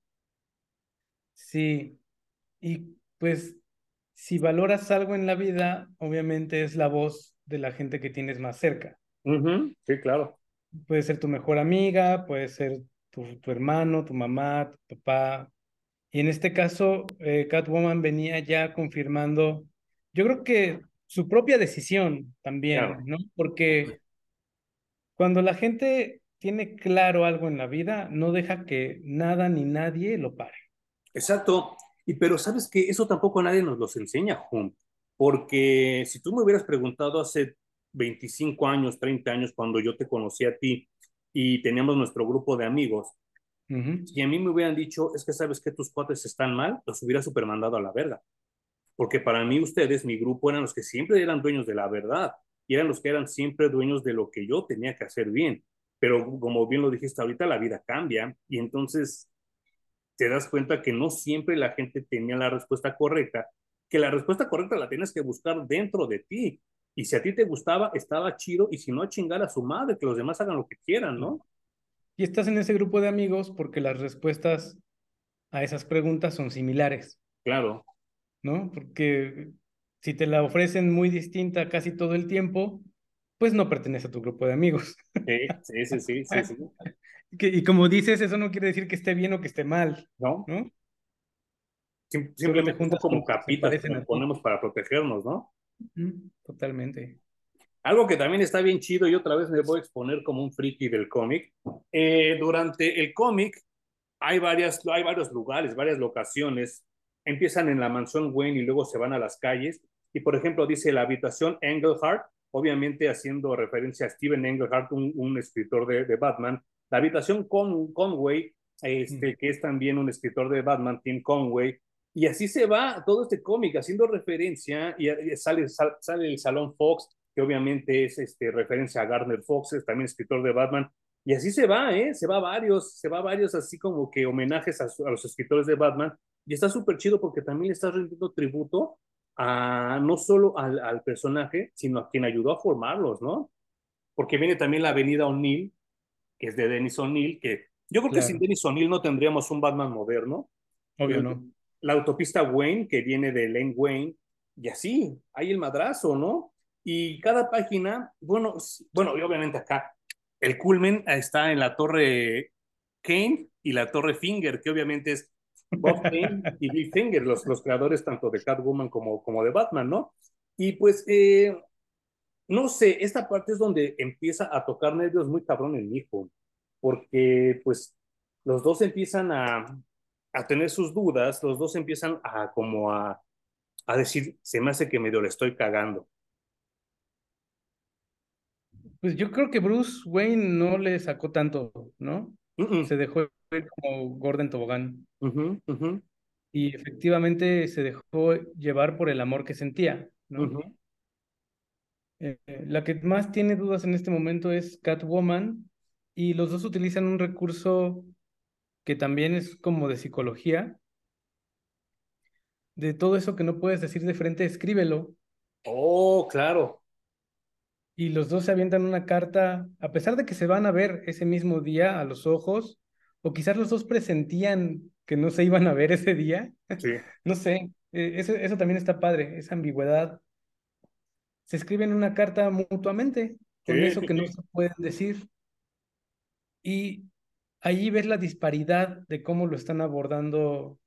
Sí, y pues si valoras algo en la vida, obviamente es la voz de la gente que tienes más cerca. Sí, claro. Puede ser tu mejor amiga, puede ser tu, tu hermano, tu mamá, tu papá. Y en este caso, eh, Catwoman venía ya confirmando, yo creo que su propia decisión también, ¿no? Porque cuando la gente tiene claro algo en la vida, no deja que nada ni nadie lo pare. Exacto. Y pero sabes que eso tampoco nadie nos los enseña, Jun, porque si tú me hubieras preguntado hace 25 años, 30 años, cuando yo te conocí a ti y teníamos nuestro grupo de amigos, y a mí me hubieran dicho, es que sabes que tus cuates están mal, los hubiera supermandado a la verga. Porque para mí ustedes, mi grupo, eran los que siempre eran dueños de la verdad y eran los que eran siempre dueños de lo que yo tenía que hacer bien. Pero como bien lo dijiste ahorita, la vida cambia y entonces te das cuenta que no siempre la gente tenía la respuesta correcta, que la respuesta correcta la tienes que buscar dentro de ti. Y si a ti te gustaba, estaba chido, y si no, a chingar a su madre, que los demás hagan lo que quieran, ¿no? Y estás en ese grupo de amigos porque las respuestas a esas preguntas son similares. Claro. ¿No? Porque si te la ofrecen muy distinta casi todo el tiempo, pues no pertenece a tu grupo de amigos. Sí, sí, sí, sí, sí. y como dices, eso no quiere decir que esté bien o que esté mal. No. ¿no? simplemente juntos como capitas que ponemos para protegernos, ¿no? Totalmente. Algo que también está bien chido y otra vez me voy a exponer como un friki del cómic. Eh, durante el cómic hay, varias, hay varios lugares, varias locaciones. Empiezan en la mansión Wayne y luego se van a las calles. Y por ejemplo dice la habitación Engelhardt, obviamente haciendo referencia a Steven Engelhardt, un, escritor de, de Batman, la habitación Con Conway, este, que es también un escritor de Batman, Tim Conway, y así se va todo este cómic, haciendo referencia, y sale, sale el Salón Fox, que obviamente es este, referencia a Gardner Fox, es también escritor de Batman, y así se va, ¿eh? Se va varios, se va varios así como que homenajes a, a los escritores de Batman, y está súper chido porque también le está rendiendo tributo a no solo al, al, personaje, sino a quien ayudó a formarlos, ¿no? Porque viene también la avenida O'Neill, que es de Dennis O'Neill, que yo creo que sin Dennis O'Neill no tendríamos un Batman moderno. Obvio, ¿no? La autopista Wayne, que viene de Lane Wayne, y así, hay el madrazo, ¿no? Y cada página, bueno, bueno, y obviamente acá, el culmen está en la torre Kane y la torre Finger, que obviamente es Bob Kane y Bill Finger, los, los creadores tanto de Catwoman como, como de Batman, ¿no? Y pues eh, no sé, esta parte es donde empieza a tocar nervios muy cabrón el hijo, porque pues los dos empiezan a, a tener sus dudas, los dos empiezan a como a, a decir, se me hace que medio le estoy cagando. Pues yo creo que Bruce Wayne no le sacó tanto, ¿no? Se dejó como Gordon Tobogán. Y efectivamente se dejó llevar por el amor que sentía, ¿no? Eh, la que más tiene dudas en este momento es Catwoman y los dos utilizan un recurso que también es como de psicología. De todo eso que no puedes decir de frente, escríbelo. Oh, claro. Y los dos se avientan una carta, a pesar de que se van a ver ese mismo día a los ojos, o quizás los dos presentían que no se iban a ver ese día. Sí. no sé, eh, eso, eso también está padre, esa ambigüedad se escriben una carta mutuamente con eso que no se pueden decir. Y allí ves la disparidad de cómo lo están abordando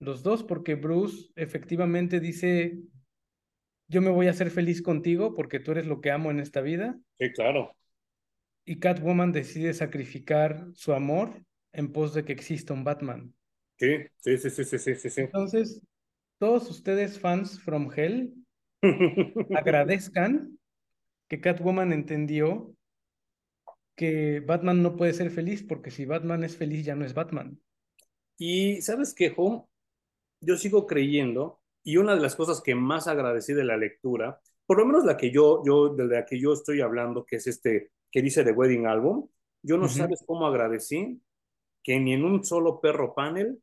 los dos, porque Bruce efectivamente dice, yo me voy a hacer feliz contigo porque tú eres lo que amo en esta vida. Sí, claro. Y Catwoman decide sacrificar su amor en pos de que exista un Batman. Sí, sí, sí, sí, sí, sí, sí. Entonces, todos ustedes fans from Hell, agradezcan que Catwoman entendió que Batman no puede ser feliz porque si Batman es feliz ya no es Batman. Y sabes qué, Home, yo sigo creyendo y una de las cosas que más agradecí de la lectura, por lo menos la que yo, yo de la que yo estoy hablando, que es este que dice The Wedding Album, yo no sabes cómo agradecí que ni en un solo perro panel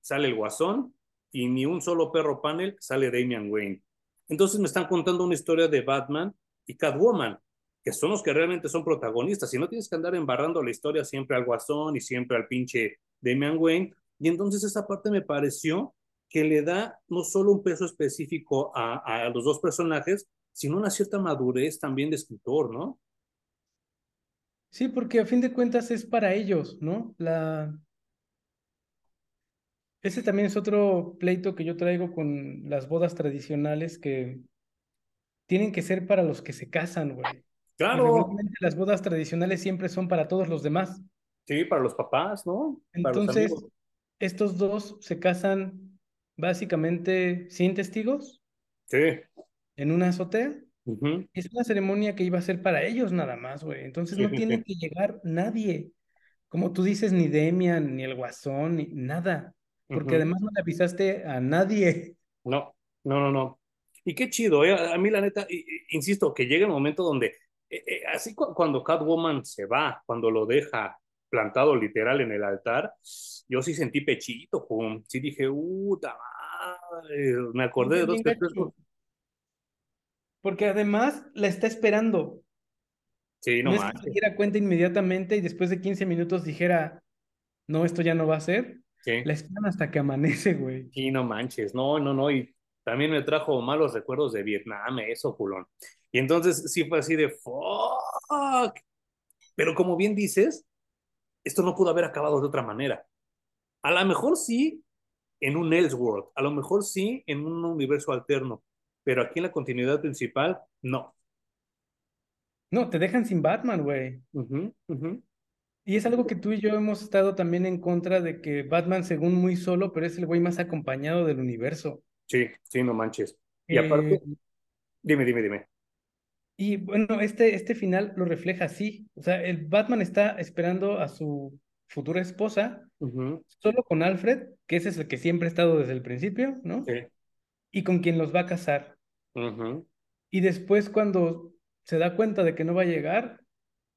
sale el Guasón y ni un solo perro panel sale Damian Wayne. Entonces me están contando una historia de Batman y Catwoman, que son los que realmente son protagonistas, y no tienes que andar embarrando la historia siempre al Guasón y siempre al pinche Damian Wayne. Y entonces esa parte me pareció que le da no solo un peso específico a, a los dos personajes, sino una cierta madurez también de escritor, ¿no? Sí, porque a fin de cuentas es para ellos, ¿no? La, ese también es otro pleito que yo traigo con las bodas tradicionales que tienen que ser para los que se casan, güey. Claro. las bodas tradicionales siempre son para todos los demás. Sí, para los papás, ¿no? Entonces, estos dos se casan básicamente sin testigos. Sí. En una azotea. Es una ceremonia que iba a ser para ellos nada más, güey. Entonces no tiene que llegar nadie. Como tú dices, ni Demian, ni el Guasón, ni nada porque además no le avisaste a nadie. No, no, no, no. Y qué chido, ¿eh? a mí la neta, insisto, que llega el momento donde, eh, eh, así cuando Catwoman se va, cuando lo deja plantado literal en el altar, yo sí sentí pechito, pum. sí dije, uh, me acordé de dos tres Porque además la está esperando. Sí, no, no es que se diera cuenta inmediatamente y después de 15 minutos dijera, no, esto ya no va a ser. La esperan hasta que amanece, güey. Sí, no manches, no, no, no, y también me trajo malos recuerdos de Vietnam, eso, culón. Y entonces sí fue así de fuck. Pero como bien dices, esto no pudo haber acabado de otra manera. A lo mejor sí en un Elseworld, a lo mejor sí en un universo alterno, pero aquí en la continuidad principal, no. No, te dejan sin Batman, güey. Y es algo que tú y yo hemos estado también en contra de que Batman, según muy solo, pero es el güey más acompañado del universo. Sí, sí, no manches. Y aparte, eh, dime, dime, dime. Y bueno, este, este final lo refleja así. O sea, el Batman está esperando a su futura esposa, solo con Alfred, que ese es el que siempre ha estado desde el principio, ¿no? Sí. Y con quien los va a casar. Y después, cuando se da cuenta de que no va a llegar,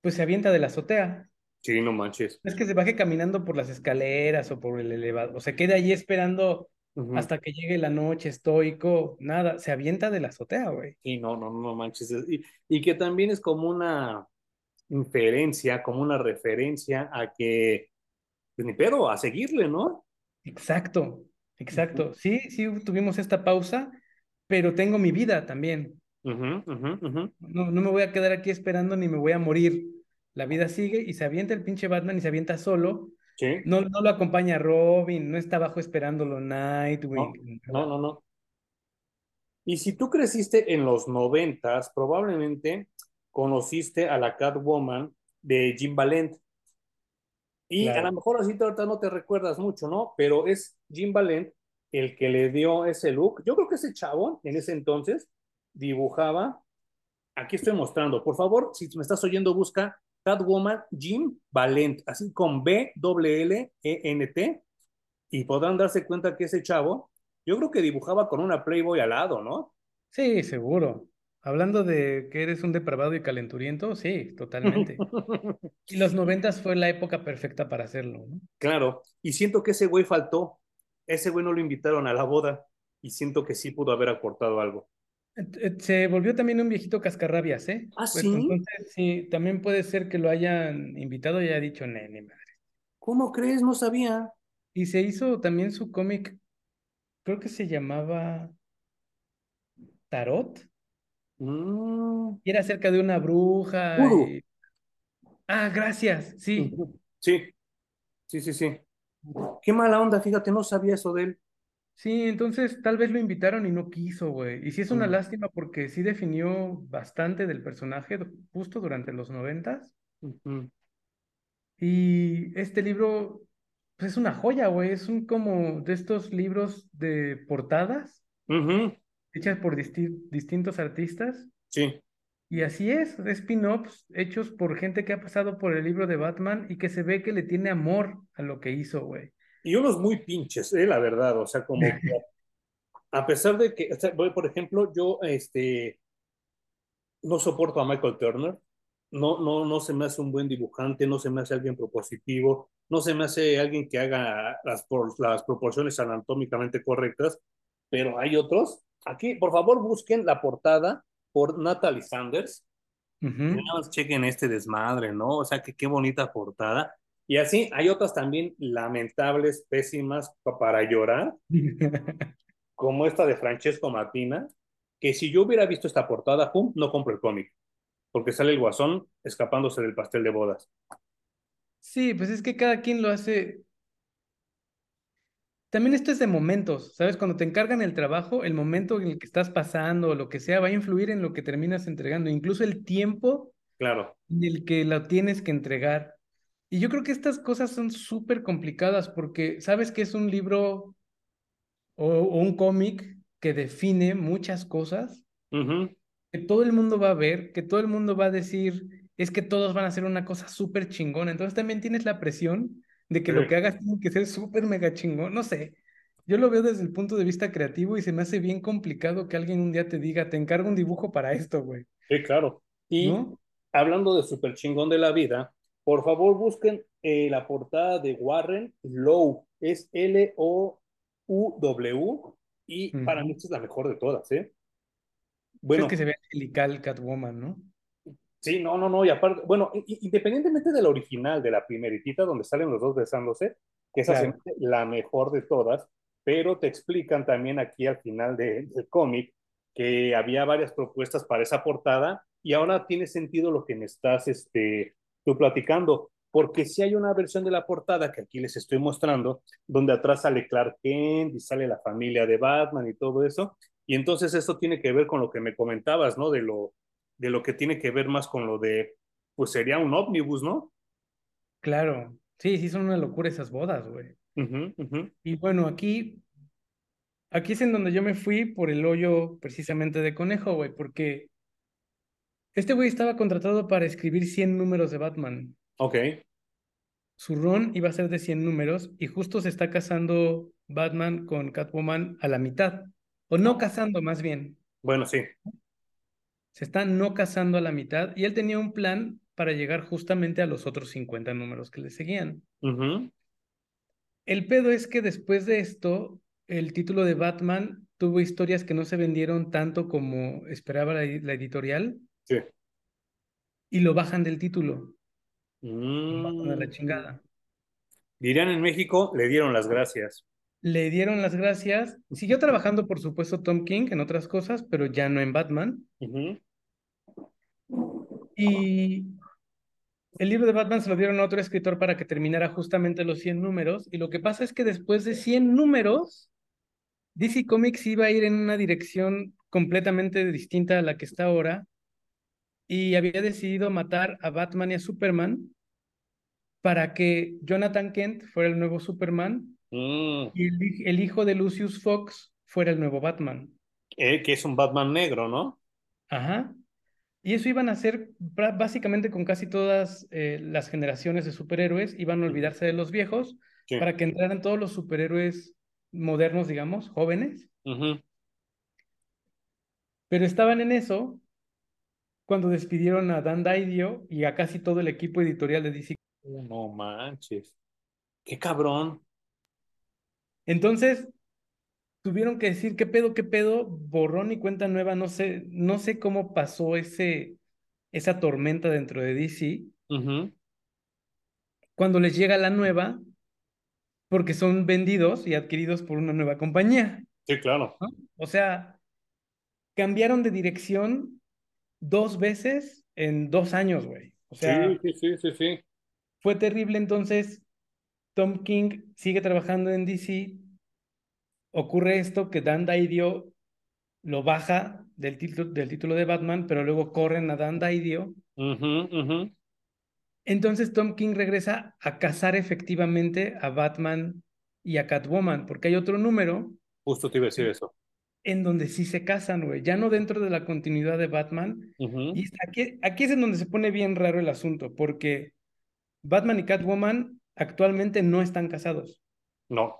pues se avienta de la azotea. Sí, no manches. Es que se baje caminando por las escaleras o por el elevador, o se quede ahí esperando hasta que llegue la noche, estoico, nada, se avienta de la azotea, güey. Sí, no, no, no manches. Y, y, que también es como una inferencia, como una referencia a que, pues ni pero, a seguirle, ¿no? Exacto, exacto. Sí, sí tuvimos esta pausa, pero tengo mi vida también. No, no me voy a quedar aquí esperando ni me voy a morir la vida sigue y se avienta el pinche Batman y se avienta solo. No, no lo acompaña Robin, no está abajo esperándolo Nightwing. No, no, no, Y si tú creciste en los noventas, probablemente conociste a la Catwoman de Jim Valent. Y a lo mejor así ahorita no te recuerdas mucho, ¿no? Pero es Jim Valent el que le dio ese look. Yo creo que ese chavo en ese entonces dibujaba. Aquí estoy mostrando. Por favor, si me estás oyendo, busca Catwoman Jim Valent, así con B-L-L-E-N-T, y podrán darse cuenta que ese chavo, yo creo que dibujaba con una Playboy al lado, ¿no? Sí, seguro. Hablando de que eres un depravado y calenturiento, sí, totalmente. y los noventas fue la época perfecta para hacerlo, ¿no? Claro, y siento que ese güey faltó. Ese güey no lo invitaron a la boda y siento que sí pudo haber aportado algo. Se volvió también un viejito cascarrabias, ¿eh? Ah, sí. Entonces, sí, también puede ser que lo hayan invitado y haya dicho, nene, madre. ¿Cómo crees? No sabía. Y se hizo también su cómic, creo que se llamaba Tarot. Mm. Y era acerca de una bruja. Ah, gracias, sí. Sí, sí, sí, sí. Qué mala onda, fíjate, no sabía eso de él. Sí, entonces tal vez lo invitaron y no quiso, güey. Y sí es una mm. lástima porque sí definió bastante del personaje justo durante los noventas. Y este libro pues es una joya, güey. Es un como de estos libros de portadas hechas por distintos artistas. Sí. Y así es, spin-offs hechos por gente que ha pasado por el libro de Batman y que se ve que le tiene amor a lo que hizo, güey. Y unos muy pinches, eh, la verdad, o sea, como a pesar de que, por ejemplo, yo este, no soporto a Michael Turner, no, no, no se me hace un buen dibujante, no se me hace alguien propositivo, no se me hace alguien que haga las, las proporciones anatómicamente correctas, pero hay otros. Aquí, por favor, busquen la portada por Natalie Sanders. chequen este desmadre, ¿no? O sea, que qué bonita portada. Y así hay otras también lamentables, pésimas para llorar, como esta de Francesco Martina, que si yo hubiera visto esta portada, pum, no compro el cómic, porque sale el guasón escapándose del pastel de bodas. Sí, pues es que cada quien lo hace. También esto es de momentos, ¿sabes? Cuando te encargan el trabajo, el momento en el que estás pasando o lo que sea va a influir en lo que terminas entregando, incluso el tiempo claro. en el que lo tienes que entregar. Y yo creo que estas cosas son súper complicadas porque sabes que es un libro o, un cómic que define muchas cosas, que todo el mundo va a ver, que todo el mundo va a decir, es que todos van a hacer una cosa súper chingona. Entonces también tienes la presión de que lo que hagas tiene que ser súper mega chingón. No sé, yo lo veo desde el punto de vista creativo y se me hace bien complicado que alguien un día te diga, te encargo un dibujo para esto, güey. Sí, claro. Y hablando de súper chingón de la vida, por favor, busquen eh, la portada de Warren Low. Es L-O-U-W. Y para mí esta es la mejor de todas, ¿eh? Bueno. Es que se ve angelical Catwoman, ¿no? Sí, no, no, no. Y aparte, bueno, independientemente de la original, de la primeritita, donde salen los dos besándose, que esa es la mejor de todas, pero te explican también aquí al final del cómic que había varias propuestas para esa portada y ahora tiene sentido lo que me estás este, tú platicando, porque si hay una versión de la portada que aquí les estoy mostrando, donde atrás sale Clark Kent y sale la familia de Batman y todo eso, y entonces esto tiene que ver con lo que me comentabas, ¿no? De lo, de lo que tiene que ver más con lo de, pues sería un ómnibus, ¿no? Claro, sí, sí, son una locura esas bodas, güey. Y bueno, aquí, aquí es en donde yo me fui por el hoyo precisamente de conejo, güey, porque este güey estaba contratado para escribir 100 números de Batman. Ok. Su run iba a ser de 100 números y justo se está casando Batman con Catwoman a la mitad. O no casando, más bien. Bueno, sí. Se está no casando a la mitad y él tenía un plan para llegar justamente a los otros 50 números que le seguían. El pedo es que después de esto, el título de Batman tuvo historias que no se vendieron tanto como esperaba la editorial Sí. Y lo bajan del título. Mm. la chingada. Dirían en México, le dieron las gracias. Le dieron las gracias. Siguió trabajando, por supuesto, Tom King en otras cosas, pero ya no en Batman. Y el libro de Batman se lo dieron a otro escritor para que terminara justamente los 100 números. Y lo que pasa es que después de 100 números, DC Comics iba a ir en una dirección completamente distinta a la que está ahora y había decidido matar a Batman y a Superman para que Jonathan Kent fuera el nuevo Superman mm. y el, hijo de Lucius Fox fuera el nuevo Batman. Eh, que es un Batman negro, ¿no? Ajá. Y eso iban a hacer básicamente con casi todas eh, las generaciones de superhéroes, iban a olvidarse de los viejos para que entraran todos los superhéroes modernos, digamos, jóvenes. Pero estaban en eso cuando despidieron a Dan Didio y a casi todo el equipo editorial de DC. No manches. Qué cabrón. Entonces, tuvieron que decir, ¿qué pedo, qué pedo? Borrón y cuenta nueva, no sé, no sé cómo pasó ese, esa tormenta dentro de DC. Cuando les llega la nueva, porque son vendidos y adquiridos por una nueva compañía. Sí, claro. O sea, cambiaron de dirección dos veces en dos años, güey. O sea, sí, sí, sí, sí. Fue terrible, entonces Tom King sigue trabajando en DC. Ocurre esto que Dan Didio lo baja del, título, del título de Batman, pero luego corren a Dan Didio. Entonces Tom King regresa a cazar efectivamente a Batman y a Catwoman, porque hay otro número. Justo te iba a decir eso. En donde sí se casan, güey, ya no dentro de la continuidad de Batman. Y aquí, aquí es en donde se pone bien raro el asunto, porque Batman y Catwoman actualmente no están casados. No.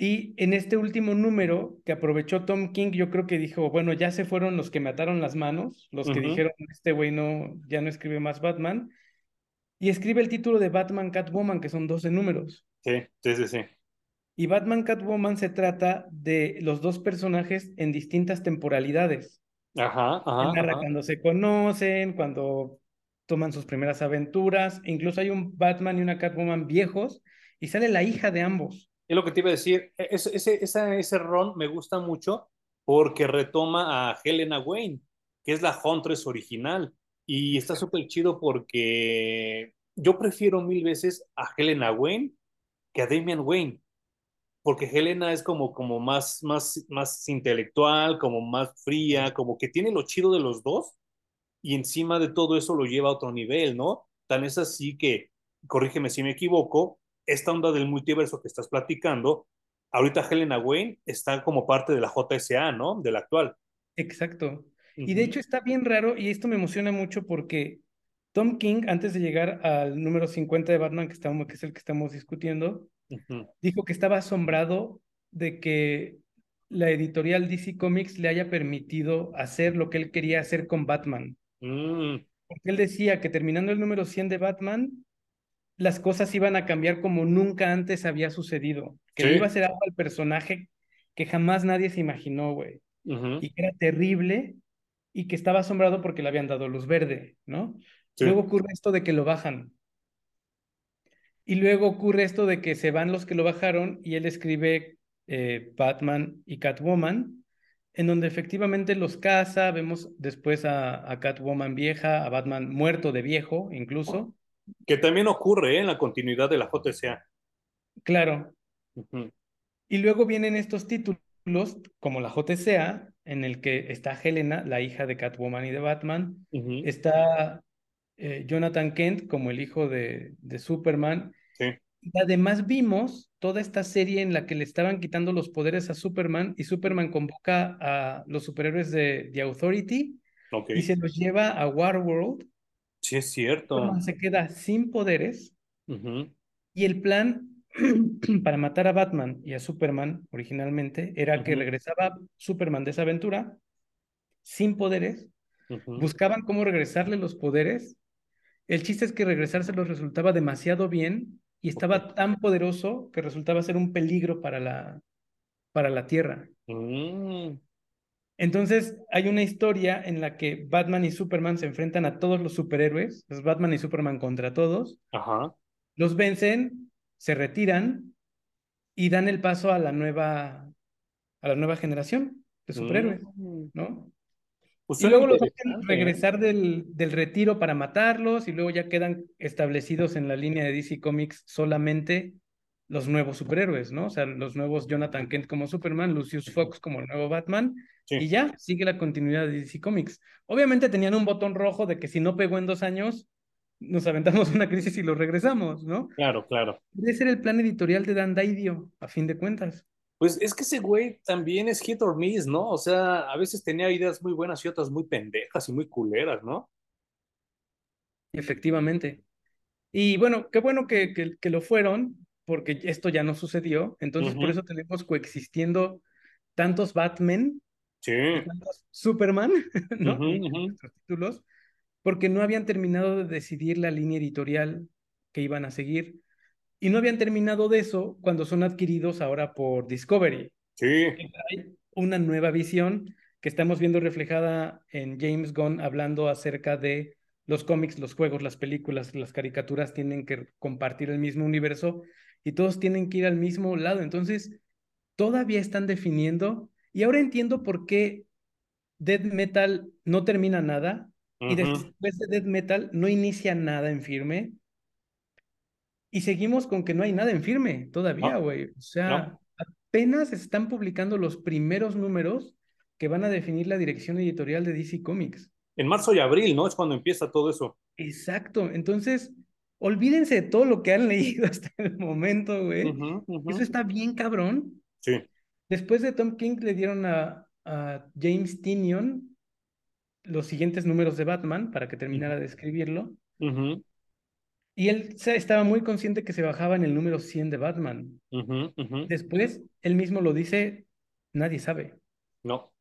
Y en este último número que aprovechó Tom King, yo creo que dijo, bueno, ya se fueron los que me ataron las manos, los que dijeron, este güey no, ya no escribe más Batman. Y escribe el título de Batman Catwoman, que son 12 números. Sí, sí, sí, sí. Y Batman Catwoman se trata de los dos personajes en distintas temporalidades. Ajá, ajá. cuando se conocen, cuando toman sus primeras aventuras. Incluso hay un Batman y una Catwoman viejos y sale la hija de ambos. Es lo que te iba a decir. E, ese, ese, ese ron me gusta mucho porque retoma a Helena Wayne, que es la Huntress original. Y está súper chido porque yo prefiero mil veces a Helena Wayne que a Damian Wayne. Porque Helena es como, como más, más, más intelectual, como más fría, como que tiene lo chido de los dos y encima de todo eso lo lleva a otro nivel, ¿no? Tan es así que, corrígeme si me equivoco, esta onda del multiverso que estás platicando, ahorita Helena Wayne está como parte de la JSA, ¿no? De la actual. Exacto. Y de hecho está bien raro y esto me emociona mucho porque Tom King, antes de llegar al número 50 de Batman, que, estamos, que es el que estamos discutiendo, dijo que estaba asombrado de que la editorial DC Comics le haya permitido hacer lo que él quería hacer con Batman. Mm. Porque él decía que terminando el número 100 de Batman, las cosas iban a cambiar como nunca antes había sucedido. Que iba a ser algo al personaje que jamás nadie se imaginó, güey. Y que era terrible y que estaba asombrado porque le habían dado luz verde, ¿no? Luego ocurre esto de que lo bajan. Y luego ocurre esto de que se van los que lo bajaron y él escribe eh, Batman y Catwoman, en donde efectivamente los casa, vemos después a, a Catwoman vieja, a Batman muerto de viejo incluso. Que también ocurre ¿eh? en la continuidad de la JSA. Claro. Y luego vienen estos títulos, como la JSA, en el que está Helena, la hija de Catwoman y de Batman. Está eh, Jonathan Kent como el hijo de, de Superman. Y además vimos toda esta serie en la que le estaban quitando los poderes a Superman y Superman convoca a los superhéroes de The Authority y se los lleva a Warworld Sí, es cierto. se queda sin poderes y el plan para matar a Batman y a Superman originalmente era que regresaba Superman de esa aventura sin poderes, buscaban cómo regresarle los poderes. El chiste es que regresárselos resultaba demasiado bien y estaba tan poderoso que resultaba ser un peligro para la, para la Tierra. Mm. Entonces, hay una historia en la que Batman y Superman se enfrentan a todos los superhéroes, los Batman y Superman contra todos. Ajá. Los vencen, se retiran y dan el paso a la nueva, a la nueva generación de superhéroes, mm. ¿no? Pues y luego los hacen regresar del, del, retiro para matarlos y luego ya quedan establecidos en la línea de DC Comics solamente los nuevos superhéroes, ¿no? O sea, los nuevos Jonathan Kent como Superman, Lucius Fox como el nuevo Batman, y ya sigue la continuidad de DC Comics. Obviamente tenían un botón rojo de que si no pegó en dos años, nos aventamos una crisis y lo regresamos, ¿no? Claro, claro. Debe ser el plan editorial de Dan Daidio, a fin de cuentas. Pues es que ese güey también es hit or miss, ¿no? O sea, a veces tenía ideas muy buenas y otras muy pendejas y muy culeras, ¿no? Efectivamente. Y bueno, qué bueno que, que, lo fueron, porque esto ya no sucedió. Entonces, por eso tenemos coexistiendo tantos Batman sí. tantos Superman, ¿no? títulos, porque no habían terminado de decidir la línea editorial que iban a seguir. Y no habían terminado de eso cuando son adquiridos ahora por Discovery. Sí. Hay una nueva visión que estamos viendo reflejada en James Gunn hablando acerca de los cómics, los juegos, las películas, las caricaturas tienen que compartir el mismo universo y todos tienen que ir al mismo lado. Entonces, todavía están definiendo y ahora entiendo por qué Dead Metal no termina nada y después de Dead Metal no inicia nada en firme. Y seguimos con que no hay nada en firme todavía, güey. O sea, apenas están publicando los primeros números que van a definir la dirección editorial de DC Comics en marzo y abril, ¿no? Es cuando empieza todo eso. Exacto. Entonces, olvídense de todo lo que han leído hasta el momento, güey. Eso está bien cabrón. Sí. Después de Tom King le dieron a, James Tinion los siguientes números de Batman para que terminara de escribirlo. Y él estaba muy consciente que se bajaba en el número 100 de Batman. Después, él mismo lo dice, nadie sabe. No.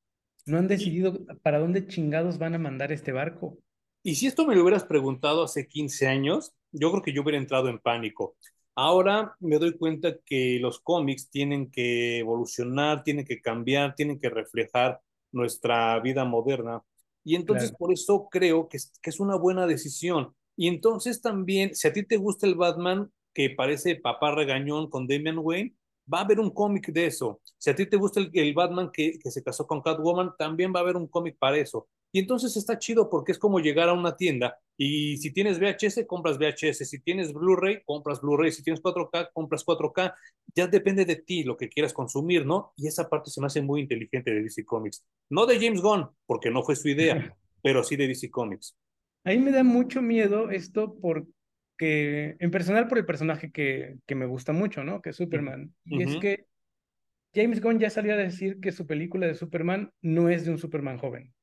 No han decidido para dónde chingados van a mandar este barco. Y si esto me lo hubieras preguntado hace 15 años, yo creo que yo hubiera entrado en pánico. Ahora me doy cuenta que los cómics tienen que evolucionar, tienen que cambiar, tienen que reflejar nuestra vida moderna. Y entonces por eso creo que es, que es una buena decisión. Y entonces también, si a ti te gusta el Batman que parece papá regañón con Damian Wayne, va a haber un cómic de eso. Si a ti te gusta el, Batman que, que, se casó con Catwoman, también va a haber un cómic para eso. Y entonces está chido porque es como llegar a una tienda y si tienes VHS, compras VHS, si tienes Blu-ray, compras Blu-ray, si tienes 4K, compras 4K. Ya depende de ti lo que quieras consumir, ¿no? Y esa parte se me hace muy inteligente de DC Comics. No de James Gunn, porque no fue su idea, pero sí de DC Comics. A mí me da mucho miedo esto por, que, en personal por el personaje que, que me gusta mucho, ¿no? Que es Superman. Y es que James Gunn ya salió a decir que su película de Superman no es de un Superman joven.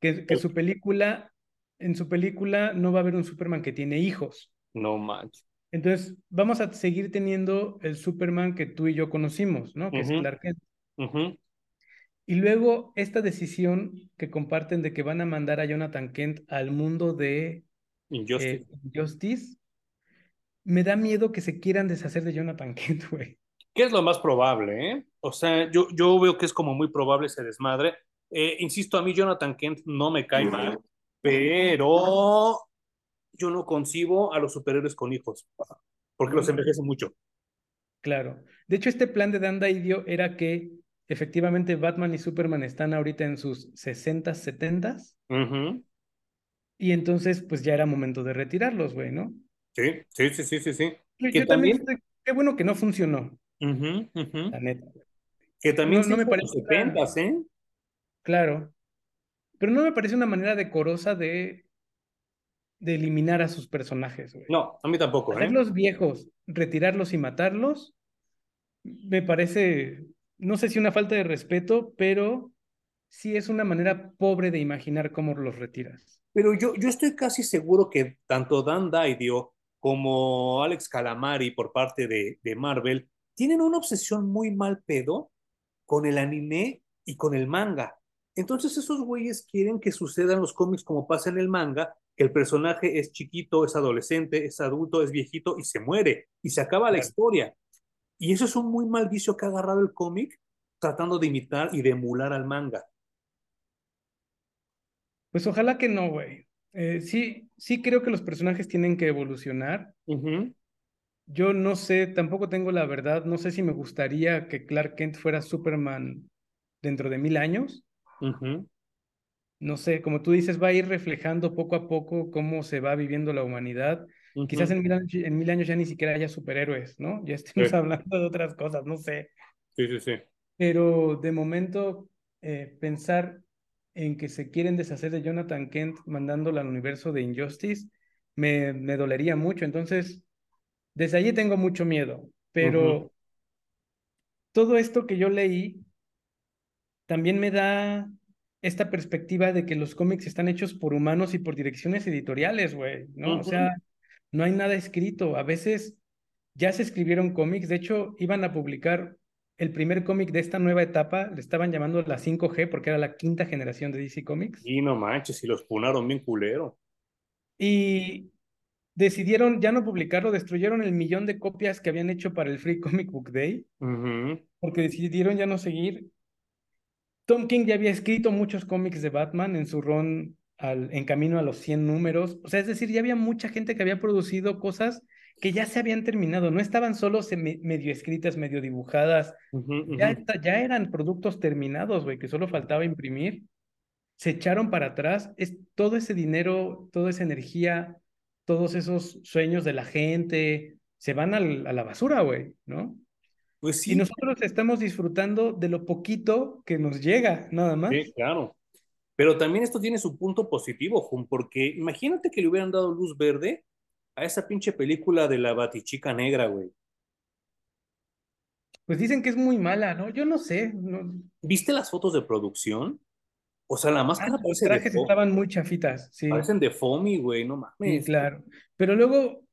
Que, que su película, en su película no va a haber un Superman que tiene hijos. No manches. Entonces, vamos a seguir teniendo el Superman que tú y yo conocimos, ¿no? Que es Clark Kent. Y luego esta decisión que comparten de que van a mandar a Jonathan Kent al mundo de Injustice. Eh, me da miedo que se quieran deshacer de Jonathan Kent, güey. ¿Qué es lo más probable, ¿eh? O sea, yo, yo veo que es como muy probable ese desmadre. Eh, insisto, a mí Jonathan Kent no me cae mal, pero yo no concibo a los superhéroes con hijos, porque los envejecen mucho. Claro. De hecho, este plan de Dan Didio era que efectivamente Batman y Superman están ahorita en sus 60, 70 y entonces, pues ya era momento de retirarlos, güey, ¿no? Sí, sí, sí, sí, sí, sí. que también, qué bueno que no funcionó. La neta. Que también no, me parece ¿eh? Claro. Pero no me parece una manera decorosa de, de eliminar a sus personajes, güey. No, a mí tampoco, ¿eh? los viejos, retirarlos y matarlos, me parece, no sé si una falta de respeto, pero sí es una manera pobre de imaginar cómo los retiras. Pero yo, yo estoy casi seguro que tanto Dan Didio como Alex Calamari por parte de, de Marvel tienen una obsesión muy mal pedo con el anime y con el manga. Entonces esos güeyes quieren que sucedan los cómics como pasa en el manga, que el personaje es chiquito, es adolescente, es adulto, es viejito y se muere y se acaba la historia. Y eso es un muy mal vicio que ha agarrado el cómic tratando de imitar y de emular al manga. Pues ojalá que no, güey. Eh, sí, sí creo que los personajes tienen que evolucionar. Yo no sé, tampoco tengo la verdad, no sé si me gustaría que Clark Kent fuera Superman dentro de mil años. No sé, como tú dices, va a ir reflejando poco a poco cómo se va viviendo la humanidad. Quizás en mil, años, en mil, años, ya ni siquiera haya superhéroes, ¿no? Ya estemos hablando de otras cosas, no sé. Sí, sí, sí. Pero de momento, eh, pensar en que se quieren deshacer de Jonathan Kent mandándolo al universo de Injustice, me, me dolería mucho. Entonces, desde allí tengo mucho miedo, pero todo esto que yo leí también me da esta perspectiva de que los cómics están hechos por humanos y por direcciones editoriales, güey, ¿no? O sea, no hay nada escrito. A veces ya se escribieron cómics, de hecho, iban a publicar el primer cómic de esta nueva etapa, le estaban llamando la 5G porque era la quinta generación de DC Comics. Y no manches, y los punaron bien culero. Y decidieron ya no publicarlo, destruyeron el millón de copias que habían hecho para el Free Comic Book Day, porque decidieron ya no seguir. Tom King ya había escrito muchos cómics de Batman en su run al, en camino a los 100 números, o sea, es decir, ya había mucha gente que había producido cosas que ya se habían terminado, no estaban solo medio escritas, medio dibujadas, Ya, ya eran productos terminados, güey, que solo faltaba imprimir. Se echaron para atrás, es todo ese dinero, toda esa energía, todos esos sueños de la gente, se van a la basura, güey, ¿no? Pues sí. Y nosotros estamos disfrutando de lo poquito que nos llega, nada más. Sí, claro. Pero también esto tiene su punto positivo, Jun, porque imagínate que le hubieran dado luz verde a esa pinche película de la Batichica Negra, güey. Pues dicen que es muy mala, ¿no? Yo no sé. ¿Viste las fotos de producción? O sea, la máscara ah, parece Los trajes estaban muy chafitas, sí. Parecen de foamy, güey, no mames. Sí, claro. Pero luego,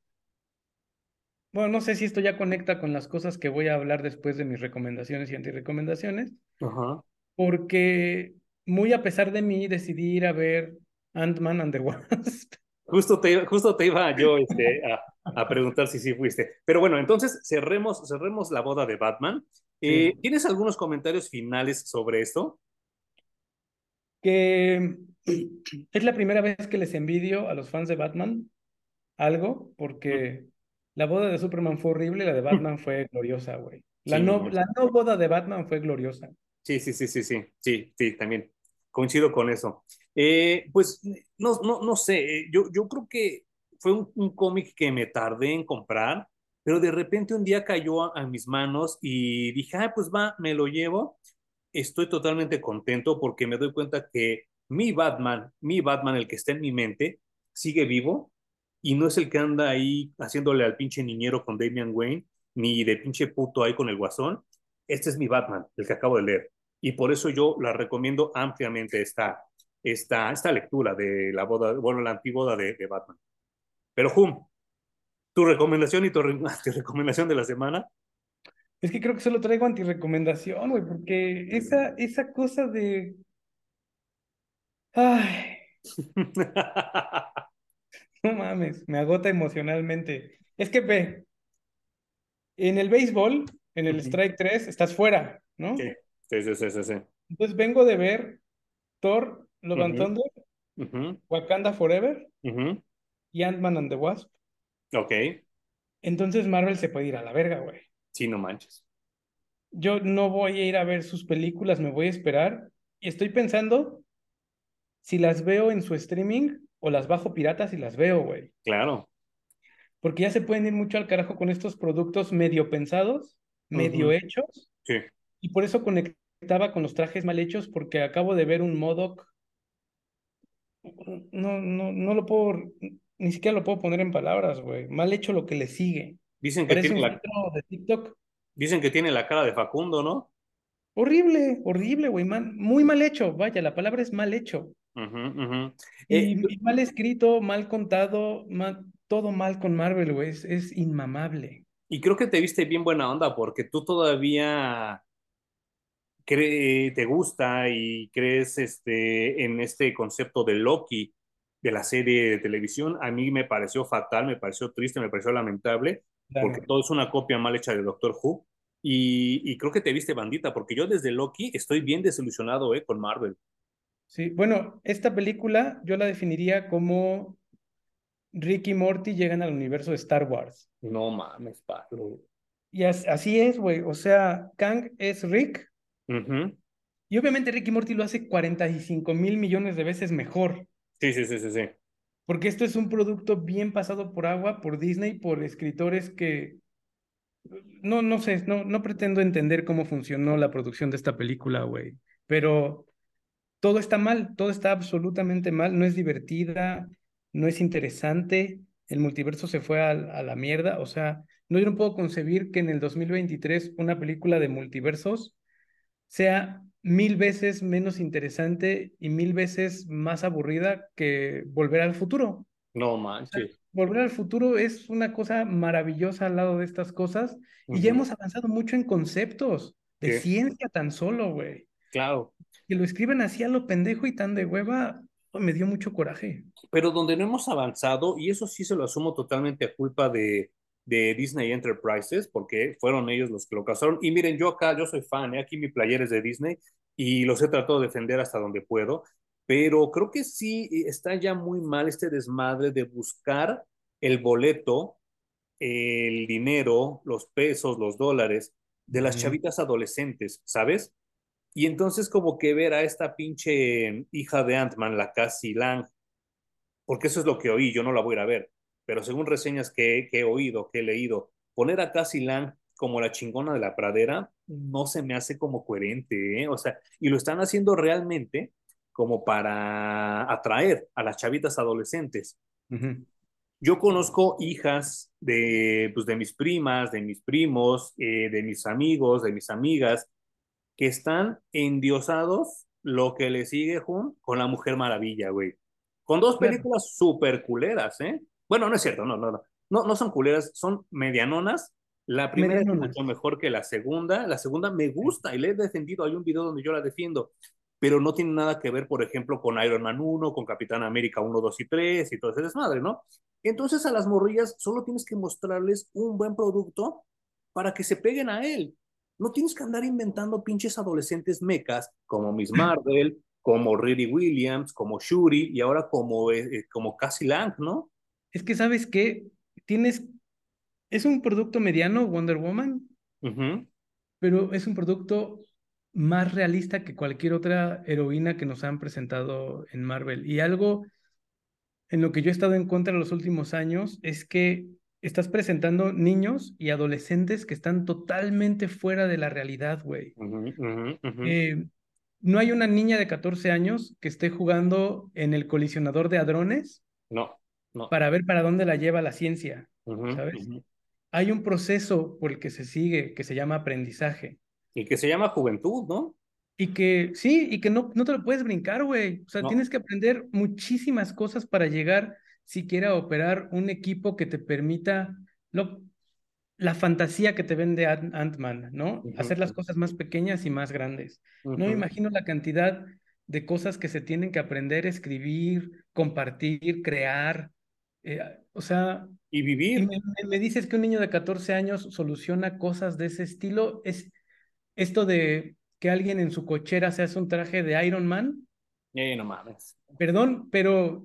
bueno, no sé si esto ya conecta con las cosas que voy a hablar después de mis recomendaciones y antirecomendaciones. Ajá. Porque muy a pesar de mí decidí ir a ver Ant-Man and the Wasp. Justo te, justo te iba yo este, a, preguntar si sí fuiste. Pero bueno, entonces cerremos, cerremos la boda de Batman. Eh, ¿Tienes algunos comentarios finales sobre esto? Que es la primera vez que les envidio a los fans de Batman algo, porque la boda de Superman fue horrible la de Batman fue gloriosa, güey. La, no, la no boda de Batman fue gloriosa. Sí, sí, sí, sí, sí, sí, sí, también coincido con eso. Eh, pues no, no, no sé, eh, yo, yo creo que fue un, cómic que me tardé en comprar, pero de repente un día cayó a, mis manos y dije, ah, pues va, me lo llevo. Estoy totalmente contento porque me doy cuenta que mi Batman, mi Batman, el que está en mi mente, sigue vivo y no es el que anda ahí haciéndole al pinche niñero con Damian Wayne, ni de pinche puto ahí con el guasón. Este es mi Batman, el que acabo de leer. Y por eso yo la recomiendo ampliamente esta, esta, esta lectura de la boda, bueno, la antiboda de, de Batman. Pero, Hum, tu recomendación y tu, recomendación de la semana. Es que creo que solo traigo antirecomendación, güey, porque esa, esa cosa de. Ay. no mames, me agota emocionalmente. Es que ve, en el béisbol, en el Strike 3, estás fuera, ¿no? Sí, sí, sí, sí. sí. Entonces vengo de ver Thor Love and Thunder, Wakanda Forever y Ant-Man and the Wasp. Ok. Entonces Marvel se puede ir a la verga, güey. Sí, no manches. Yo no voy a ir a ver sus películas, me voy a esperar. Y estoy pensando si las veo en su streaming o las bajo piratas y las veo, güey. Claro. Porque ya se pueden ir mucho al carajo con estos productos medio pensados, medio hechos. Sí. Y por eso conectaba con los trajes mal hechos, porque acabo de ver un Modoc no, no, no lo puedo, ni siquiera lo puedo poner en palabras, güey. Mal hecho lo que le sigue. Dicen que tiene la... de TikTok. Dicen que tiene la cara de Facundo, ¿no? Horrible, horrible, güey. muy mal hecho. Vaya, la palabra es mal hecho. Eh, y, mal escrito, mal contado, todo mal con Marvel, güey. Es, es inmamable. Y creo que te viste bien buena onda porque tú todavía te gusta y crees este, en este concepto de Loki de la serie de televisión, a mí me pareció fatal, me pareció triste, me pareció lamentable, porque todo es una copia mal hecha de Doctor Who. Y, creo que te viste bandita, porque yo desde Loki estoy bien desilusionado eh, con Marvel. Sí, bueno, esta película yo la definiría como Rick y Morty llegan al universo de Star Wars. No mames, Pablo. Y así es, güey. O sea, Kang es Rick y obviamente Ricky Morty lo hace 45 mil millones de veces mejor. Sí, sí, sí, sí, sí. Porque esto es un producto bien pasado por agua, por Disney, por escritores que... No, no sé, no, no pretendo entender cómo funcionó la producción de esta película, güey. Pero todo está mal, todo está absolutamente mal, no es divertida, no es interesante. el multiverso se fue a, a, la mierda. O sea, no, yo no puedo concebir que en el 2023 una película de multiversos sea mil veces menos interesante y mil veces más aburrida que Volver al Futuro. No manches. Volver al Futuro es una cosa maravillosa al lado de estas cosas y ya hemos avanzado mucho en conceptos de ciencia tan solo, güey. Claro. Que lo escriben así a lo pendejo y tan de hueva, me dio mucho coraje. Pero donde no hemos avanzado, y eso sí se lo asumo totalmente a culpa de, de Disney Enterprises, porque fueron ellos los que lo causaron. Y miren, yo acá, yo soy fan, ¿eh? aquí mi player es de Disney y los he tratado de defender hasta donde puedo, pero creo que sí está ya muy mal este desmadre de buscar el boleto, el dinero, los pesos, los dólares de las chavitas adolescentes, ¿sabes? Y entonces como que ver a esta pinche hija de Ant-Man, la Cassie Lang, porque eso es lo que oí, yo no la voy a ir a ver, pero según reseñas que, que he oído, que he leído, poner a Cassie Lang como la chingona de la pradera no se me hace como coherente, ¿eh? O sea, y lo están haciendo realmente como para atraer a las chavitas adolescentes. Yo conozco hijas de, pues, de mis primas, de mis primos, eh, de mis amigos, de mis amigas, que están endiosados lo que le sigue Jun con la Mujer Maravilla, güey. Con dos películas súper culeras, ¿eh? Bueno, no es cierto, no, no, no. No, no son culeras, son medianonas. La primera es mucho mejor que la segunda. La segunda me gusta y le he defendido. Hay un video donde yo la defiendo, pero no tiene nada que ver, por ejemplo, con Iron Man 1, con Capitán América 1, 2 y 3 y todo ese desmadre, ¿no? Entonces a las morrillas solo tienes que mostrarles un buen producto para que se peguen a él. No tienes que andar inventando pinches adolescentes mecas como Miss Marvel, como Riri Williams, como Shuri y ahora como, eh, eh, como Cassie Lang, ¿no? Es que sabes que tienes, es un producto mediano Wonder Woman, pero es un producto más realista que cualquier otra heroína que nos han presentado en Marvel. Y algo en lo que yo he estado en contra en los últimos años es que estás presentando niños y adolescentes que están totalmente fuera de la realidad, güey. Eh, no hay una niña de 14 años que esté jugando en el colisionador de hadrones. No, no. Para ver para dónde la lleva la ciencia, ¿sabes? Hay un proceso por el que se sigue que se llama aprendizaje. Y que se llama juventud, ¿no? Y que sí, y que no, no te lo puedes brincar, güey. O sea, tienes que aprender muchísimas cosas para llegar siquiera operar un equipo que te permita lo, la fantasía que te vende Ant-Man, ¿no? Hacer las cosas más pequeñas y más grandes. No me imagino la cantidad de cosas que se tienen que aprender, escribir, compartir, crear. Eh, o sea... Y vivir. me, me, dices que un niño de 14 años soluciona cosas de ese estilo. Es esto de que alguien en su cochera se hace un traje de Iron Man. Eh, no mames. Perdón, pero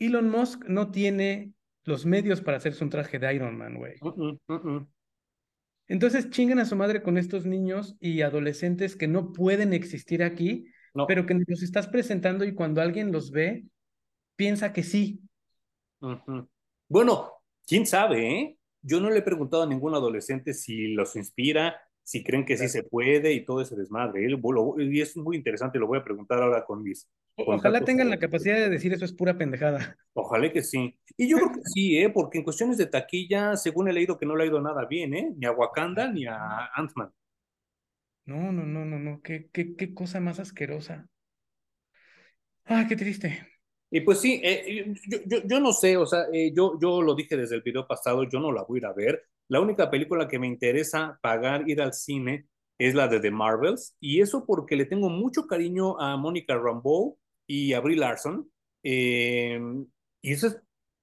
Elon Musk no tiene los medios para hacerse un traje de Iron Man, güey. Entonces chingan a su madre con estos niños y adolescentes que no pueden existir aquí, pero que los estás presentando y cuando alguien los ve, piensa que sí. Bueno, quién sabe, ¿eh? Yo no le he preguntado a ningún adolescente si los inspira, si creen que sí se puede y todo ese desmadre. Y es muy interesante, lo voy a preguntar ahora con mis... Ojalá tengan la capacidad de decir eso es pura pendejada. Ojalá que sí. Y yo creo que sí, ¿eh? porque en cuestiones de taquilla, según he leído que no le ha ido nada bien, ¿eh? ni a Wakanda ni a Ant-Man. No, no, no, no, no, qué, qué, qué cosa más asquerosa. Ah, qué triste. Y pues sí, eh, yo, yo, yo, no sé, o sea, eh, yo, yo lo dije desde el video pasado, yo no la voy a ir a ver. La única película que me interesa pagar ir al cine es la de The Marvels, y eso porque le tengo mucho cariño a Mónica Rambeau y a Brie Larson, eh, y eso es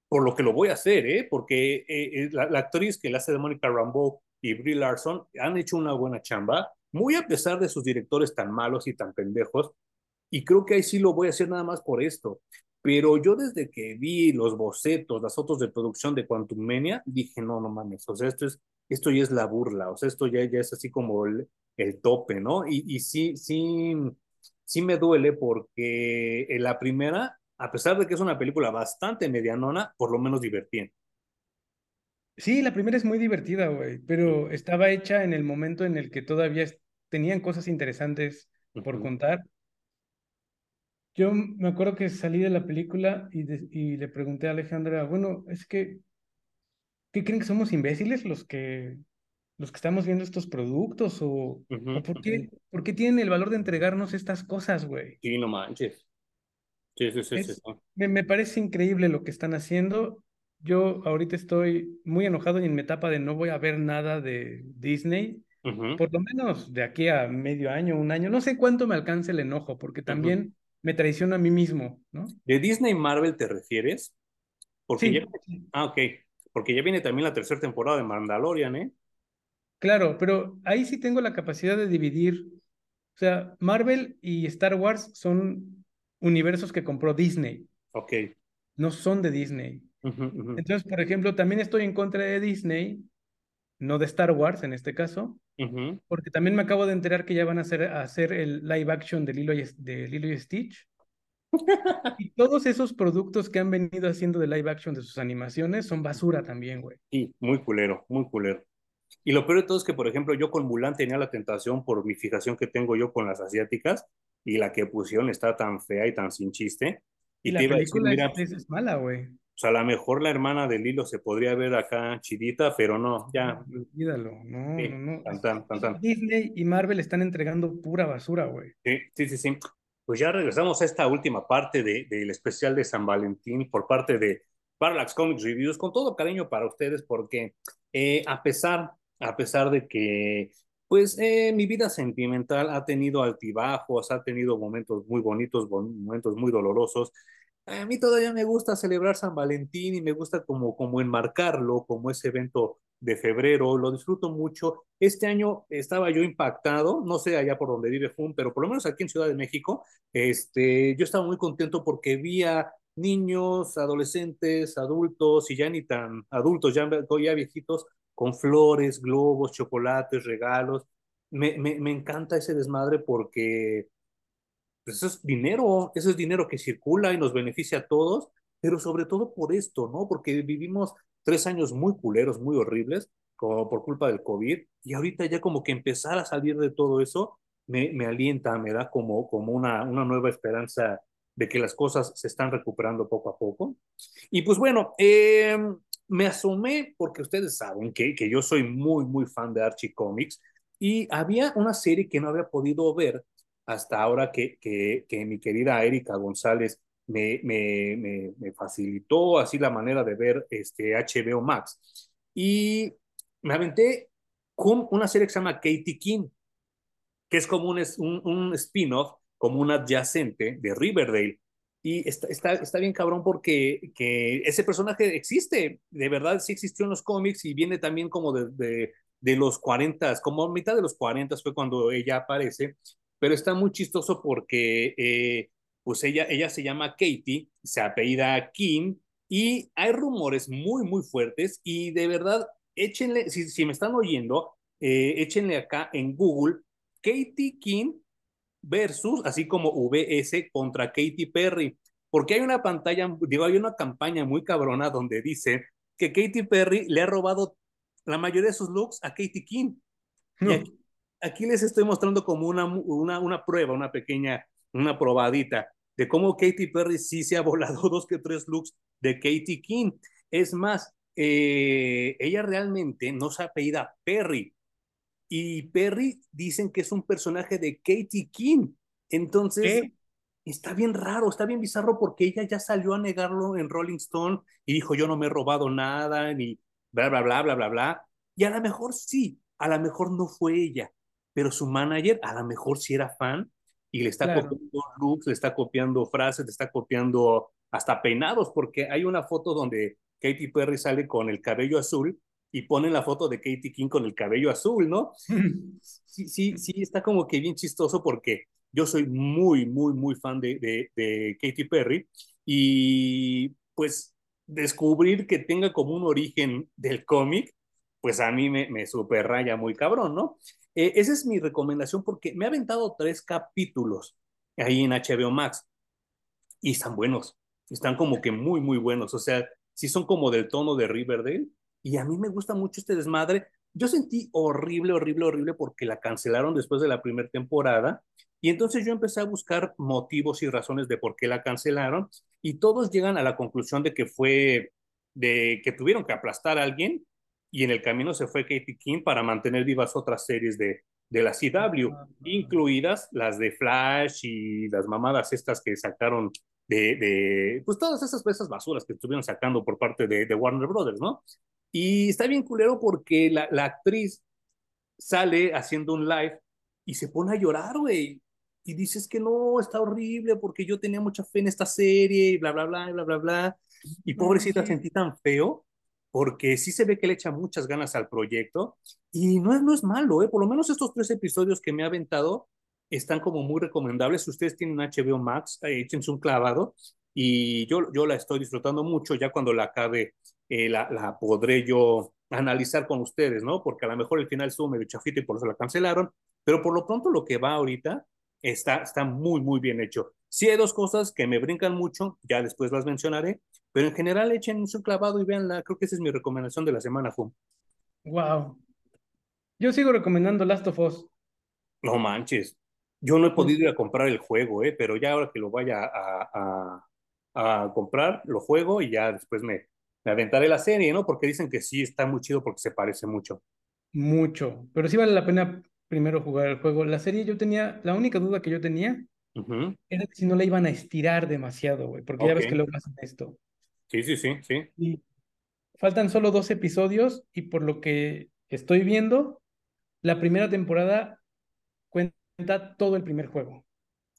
por lo que lo voy a hacer, ¿eh? porque eh, la, la, actriz que la hace de Mónica Rambeau y Brie Larson han hecho una buena chamba, muy a pesar de sus directores tan malos y tan pendejos, y creo que ahí sí lo voy a hacer nada más por esto. Pero yo desde que vi los bocetos, las fotos de producción de Quantum Mania, dije, no, no mames, o sea, esto, es, esto ya es la burla, o sea, esto ya, ya es así como el, el tope, ¿no? Y, y sí, sí, sí me duele porque en la primera, a pesar de que es una película bastante medianona, por lo menos divertida. Sí, la primera es muy divertida, güey, pero estaba hecha en el momento en el que todavía tenían cosas interesantes por contar. Yo me acuerdo que salí de la película y, y le pregunté a Alejandra, bueno, es que, ¿qué creen que somos imbéciles los que, los que estamos viendo estos productos? ¿O, por, qué, por, qué, tienen el valor de entregarnos estas cosas, güey? Sí, no manches. Sí, sí, sí, sí. Me, me, parece increíble lo que están haciendo. Yo ahorita estoy muy enojado y en mi etapa de no voy a ver nada de Disney. Por lo menos de aquí a medio año, un año. No sé cuánto me alcance el enojo, porque también me traiciono a mí mismo, ¿no? ¿De Disney Marvel te refieres? Porque ya... Ah, ok. Porque ya viene también la tercera temporada de Mandalorian, ¿eh? Claro, pero ahí sí tengo la capacidad de dividir. O sea, Marvel y Star Wars son universos que compró Disney. Ok. No son de Disney. Entonces, por ejemplo, también estoy en contra de Disney, no de Star Wars en este caso, porque también me acabo de enterar que ya van a hacer, hacer el live action de Lilo, y, de Lilo y Stitch. y todos esos productos que han venido haciendo de live action de sus animaciones son basura también, güey. Sí, muy culero, muy culero. Y lo peor de todo es que, por ejemplo, yo con Mulan tenía la tentación por mi fijación que tengo yo con las asiáticas y la que pusieron está tan fea y tan sin chiste. Y, la película es, mala, güey. O sea, a lo mejor la hermana de Lilo se podría ver acá chidita, pero no, ya. Olvídalo, no, no, no. Disney y Marvel están entregando pura basura, güey. Sí, sí, sí, sí. Pues ya regresamos a esta última parte del de, especial de San Valentín por parte de Parallax Comics Reviews, con todo cariño para ustedes, porque eh, a pesar, a pesar de que pues eh, mi vida sentimental ha tenido altibajos, ha tenido momentos muy bonitos, momentos muy dolorosos, a mí todavía me gusta celebrar San Valentín y me gusta como, como enmarcarlo, como ese evento de febrero, lo disfruto mucho. Este año estaba yo impactado, no sé allá por donde vive Jun, pero por lo menos aquí en Ciudad de México, este, yo estaba muy contento porque vi a niños, adolescentes, adultos y ya ni tan adultos, ya, ya viejitos, con flores, globos, chocolates, regalos. Me, me, me encanta ese desmadre porque pues eso es dinero, eso es dinero que circula y nos beneficia a todos, pero sobre todo por esto, ¿no? Porque vivimos tres años muy culeros, muy horribles, como por culpa del COVID, y ahorita ya como que empezar a salir de todo eso me, me alienta, me da como, como una, una nueva esperanza de que las cosas se están recuperando poco a poco. Y pues bueno, eh, me asomé porque ustedes saben que, que yo soy muy, muy fan de Archie Comics y había una serie que no había podido ver hasta ahora que, que, que mi querida Erika González me, me, me, facilitó así la manera de ver este HBO Max. Y me aventé con una serie que se llama Katie King, que es como un, un, un spin-off, como un adyacente de Riverdale. Y está, está, está, bien cabrón porque que ese personaje existe, de verdad sí existió en los cómics y viene también como de, de, los 40, como mitad de los 40 fue cuando ella aparece. Pero está muy chistoso porque eh, pues ella, ella se llama Katie, se apellida Kim y hay rumores muy, muy fuertes. Y de verdad, échenle, si, si me están oyendo, eh, échenle acá en Google Katie Kim versus, así como VS contra Katy Perry, porque hay una pantalla, digo, hay una campaña muy cabrona donde dice que Katy Perry le ha robado la mayoría de sus looks a Katie King. Y aquí, aquí les estoy mostrando como una, una, una prueba, una pequeña, una probadita de cómo Katy Perry sí se ha volado dos que tres looks de Katie King. Es más, eh, ella realmente no se apellida Perry. Y Perry dicen que es un personaje de Katie King. Entonces, está bien raro, está bien bizarro porque ella ya salió a negarlo en Rolling Stone y dijo, yo no me he robado nada, ni bla, bla, bla, bla, bla, bla. Y a lo mejor sí, a lo mejor no fue ella, pero su manager a lo mejor sí era fan y le está copiando looks, le está copiando frases, le está copiando hasta peinados, porque hay una foto donde Katy Perry sale con el cabello azul y ponen la foto de Katy King con el cabello azul, ¿no? Sí, sí, sí, está como que bien chistoso porque yo soy muy, muy, muy fan de, de, de Katy Perry y pues descubrir que tenga como un origen del cómic, pues a mí me, me super raya muy cabrón, ¿no? Eh, esa es mi recomendación porque me ha aventado tres capítulos ahí en HBO Max y están buenos, están como que muy, muy buenos, o sea, sí son como del tono de Riverdale y a mí me gusta mucho este desmadre. Yo sentí horrible, horrible, horrible porque la cancelaron después de la primera temporada Y entonces yo empecé a buscar motivos y razones de por qué la cancelaron y todos llegan a la conclusión de que fue de que tuvieron que aplastar a alguien y en el camino se fue Katie King para mantener vivas otras series de, de la CW, incluidas las de Flash y las mamadas estas que sacaron de, de pues todas esas, esas basuras que estuvieron sacando por parte de, de Warner Brothers, ¿no? Y está bien culero porque la, la actriz sale haciendo un live y se pone a llorar, güey. Y dices que no, está horrible porque yo tenía mucha fe en esta serie y bla, bla, bla, bla, bla, bla. Y pobrecita, sentí tan feo porque sí se ve que le echa muchas ganas al proyecto y no es, no es malo, ¿eh? Por lo menos estos tres episodios que me ha aventado están como muy recomendables. Si ustedes tienen HBO Max, eh, échense un clavado y yo, yo la estoy disfrutando mucho. Ya cuando la acabe, eh, la, la podré yo analizar con ustedes, ¿no? Porque a lo mejor el final estuvo medio chafito y por eso la cancelaron, pero por lo pronto lo que va ahorita está, está muy, muy bien hecho. Sí hay dos cosas que me brincan mucho, ya después las mencionaré, pero en general echen un clavado y veanla. Creo que esa es mi recomendación de la semana, Fum. Wow. Yo sigo recomendando Last of Us. No manches. Yo no he podido ir a comprar el juego, ¿eh? pero ya ahora que lo vaya a, a, a comprar, lo juego y ya después me, me aventaré la serie, ¿no? Porque dicen que sí está muy chido porque se parece mucho. Mucho, pero sí vale la pena primero jugar el juego. La serie yo tenía, la única duda que yo tenía era que si no la iban a estirar demasiado, güey, porque ya ves que luego hacen esto. Sí, sí, sí, sí. Y faltan solo dos episodios y por lo que estoy viendo, la primera temporada cuenta todo el primer juego.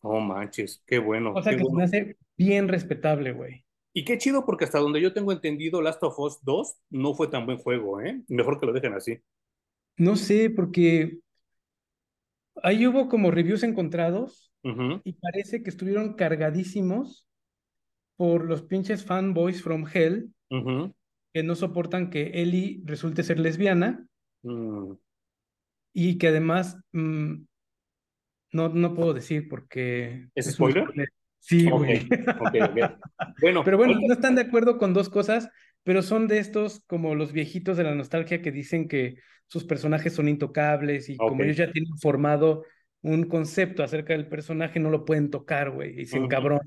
Oh, manches, qué bueno. O sea que se me hace bien respetable, güey. Y qué chido porque hasta donde yo tengo entendido, Last of Us 2 no fue tan buen juego, ¿eh? Mejor que lo dejen así. No sé, porque ahí hubo como reviews encontrados y parece que estuvieron cargadísimos por los pinches fanboys from hell que no soportan que Ellie resulte ser lesbiana mm. y que además mm, no, no puedo decir porque... ¿Es, spoiler? Sí, güey. Bueno, pero bueno, no están de acuerdo con dos cosas, pero son de estos como los viejitos de la nostalgia que dicen que sus personajes son intocables y como ellos ya tienen formado un concepto acerca del personaje, no lo pueden tocar, güey, y se encabronan.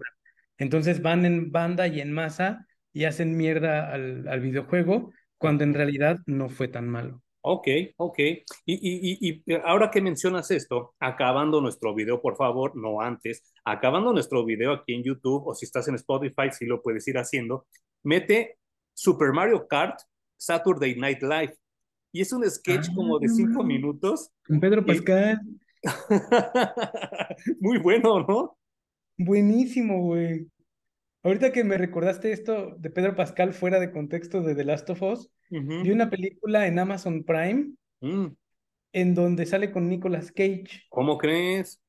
Entonces van en banda y en masa y hacen mierda al, al videojuego cuando en realidad no fue tan malo. Ok, ok. Y, y, y, ahora que mencionas esto, acabando nuestro video, por favor, no antes, acabando nuestro video aquí en YouTube o si estás en Spotify, si lo puedes ir haciendo, mete Super Mario Kart Saturday Night Live. Y es un sketch ah, como de cinco minutos. Con Pedro Pascal. Muy bueno, ¿no? Buenísimo, güey. Ahorita que me recordaste esto de Pedro Pascal fuera de contexto de The Last of Us, vi una película en Amazon Prime mm. en donde sale con Nicolas Cage. ¿Cómo crees?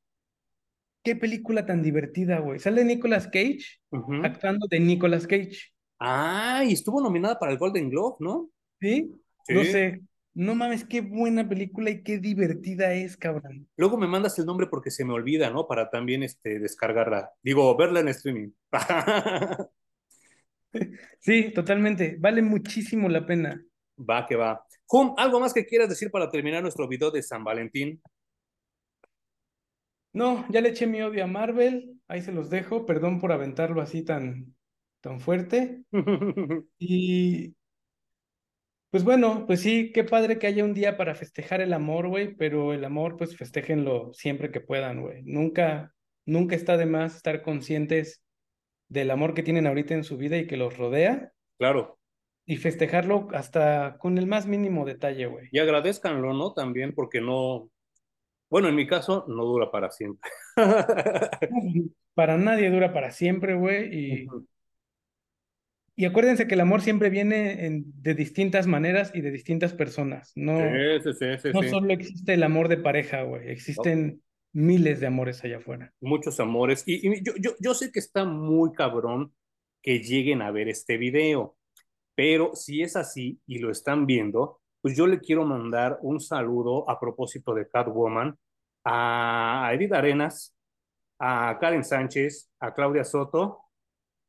Qué película tan divertida, güey. Sale Nicolas Cage actuando de Nicolas Cage. Ah, y estuvo nominada para el Golden Globe, ¿no? ¿Sí? sí. No sé. No mames, qué buena película y qué divertida es, cabrón. Luego me mandas el nombre porque se me olvida, ¿no? Para también este, descargarla. Digo, verla en streaming. sí, totalmente. Vale muchísimo la pena. Va, que va. Hum, ¿algo más que quieras decir para terminar nuestro video de San Valentín? No, ya le eché mi odio a Marvel. Ahí se los dejo. Perdón por aventarlo así tan, tan fuerte. y pues bueno, pues sí, qué padre que haya un día para festejar el amor, güey, pero el amor, pues festéjenlo siempre que puedan, güey. Nunca, nunca está de más estar conscientes del amor que tienen ahorita en su vida y que los rodea. Claro. Y festejarlo hasta con el más mínimo detalle, güey. Y agradezcanlo, ¿no? También porque no, bueno, en mi caso no dura para siempre. para nadie dura para siempre, güey, y... Y acuérdense que el amor siempre viene en, de distintas maneras y de distintas personas. No, no solo existe el amor de pareja, güey. Existen miles de amores allá afuera. Muchos amores. Y, yo, yo, yo sé que está muy cabrón que lleguen a ver este video. Pero si es así y lo están viendo, pues yo le quiero mandar un saludo a propósito de Catwoman a Edith Arenas, a Karen Sánchez, a Claudia Soto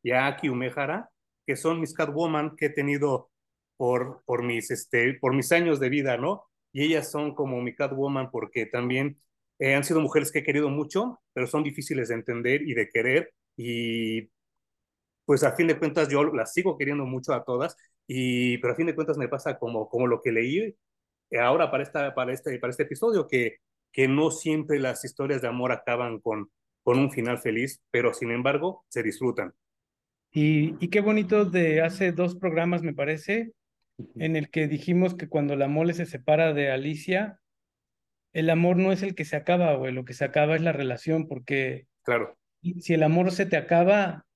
y a Aki Umejara que son mis Catwoman que he tenido por, por, mis, este, por mis años de vida, ¿no? Y ellas son como mi Catwoman porque también Eh, han sido mujeres que he querido mucho, pero son difíciles de entender y de querer. Y pues a fin de cuentas yo las sigo queriendo mucho a todas, y, pero a fin de cuentas me pasa como, como lo que leí ahora para, esta, para, este, para este episodio, que, que no siempre las historias de amor acaban con, con un final feliz, pero sin embargo se disfrutan. Y, y qué bonito de hace dos programas, me parece, en el que dijimos que cuando la mole se separa de Alicia, el amor no es el que se acaba, güey, lo que se acaba es la relación, porque claro. si el amor se te acaba,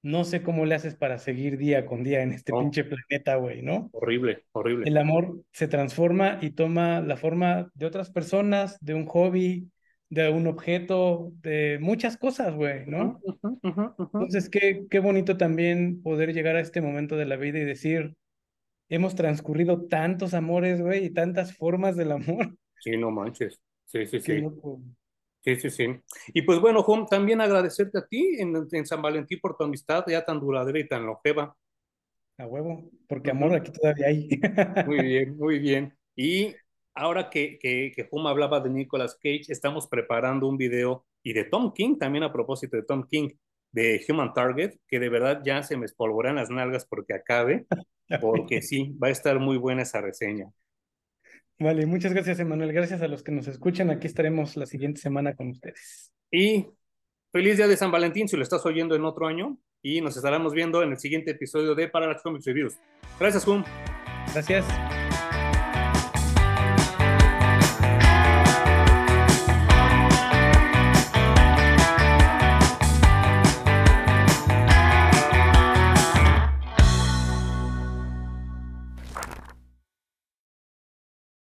no sé cómo le haces para seguir día con día en este pinche planeta, güey, ¿no? Horrible, horrible. El amor se transforma y toma la forma de otras personas, de un hobby, de un objeto, de muchas cosas, güey, ¿no? Entonces, qué, qué bonito también poder llegar a este momento de la vida y decir, hemos transcurrido tantos amores, güey, y tantas formas del amor. Sí, no manches. Sí, sí, sí. Sí, sí, sí. Y pues bueno, Juan, también agradecerte a ti en, en, San Valentín por tu amistad ya tan duradera y tan longeva. A huevo, porque amor aquí todavía hay. Muy bien, muy bien. Y ahora que, que, que hablaba de Nicolas Cage, estamos preparando un video y de Tom King, también a propósito de Tom King, de Human Target, que de verdad ya se me espolvorean las nalgas porque acabe, porque sí, va a estar muy buena esa reseña. Vale, muchas gracias, Emanuel. Gracias a los que nos escuchan. Aquí estaremos la siguiente semana con ustedes. Y feliz día de San Valentín si lo estás oyendo en otro año. Y nos estaremos viendo en el siguiente episodio de Parallax Comics Reviews. Gracias, Juan. Gracias.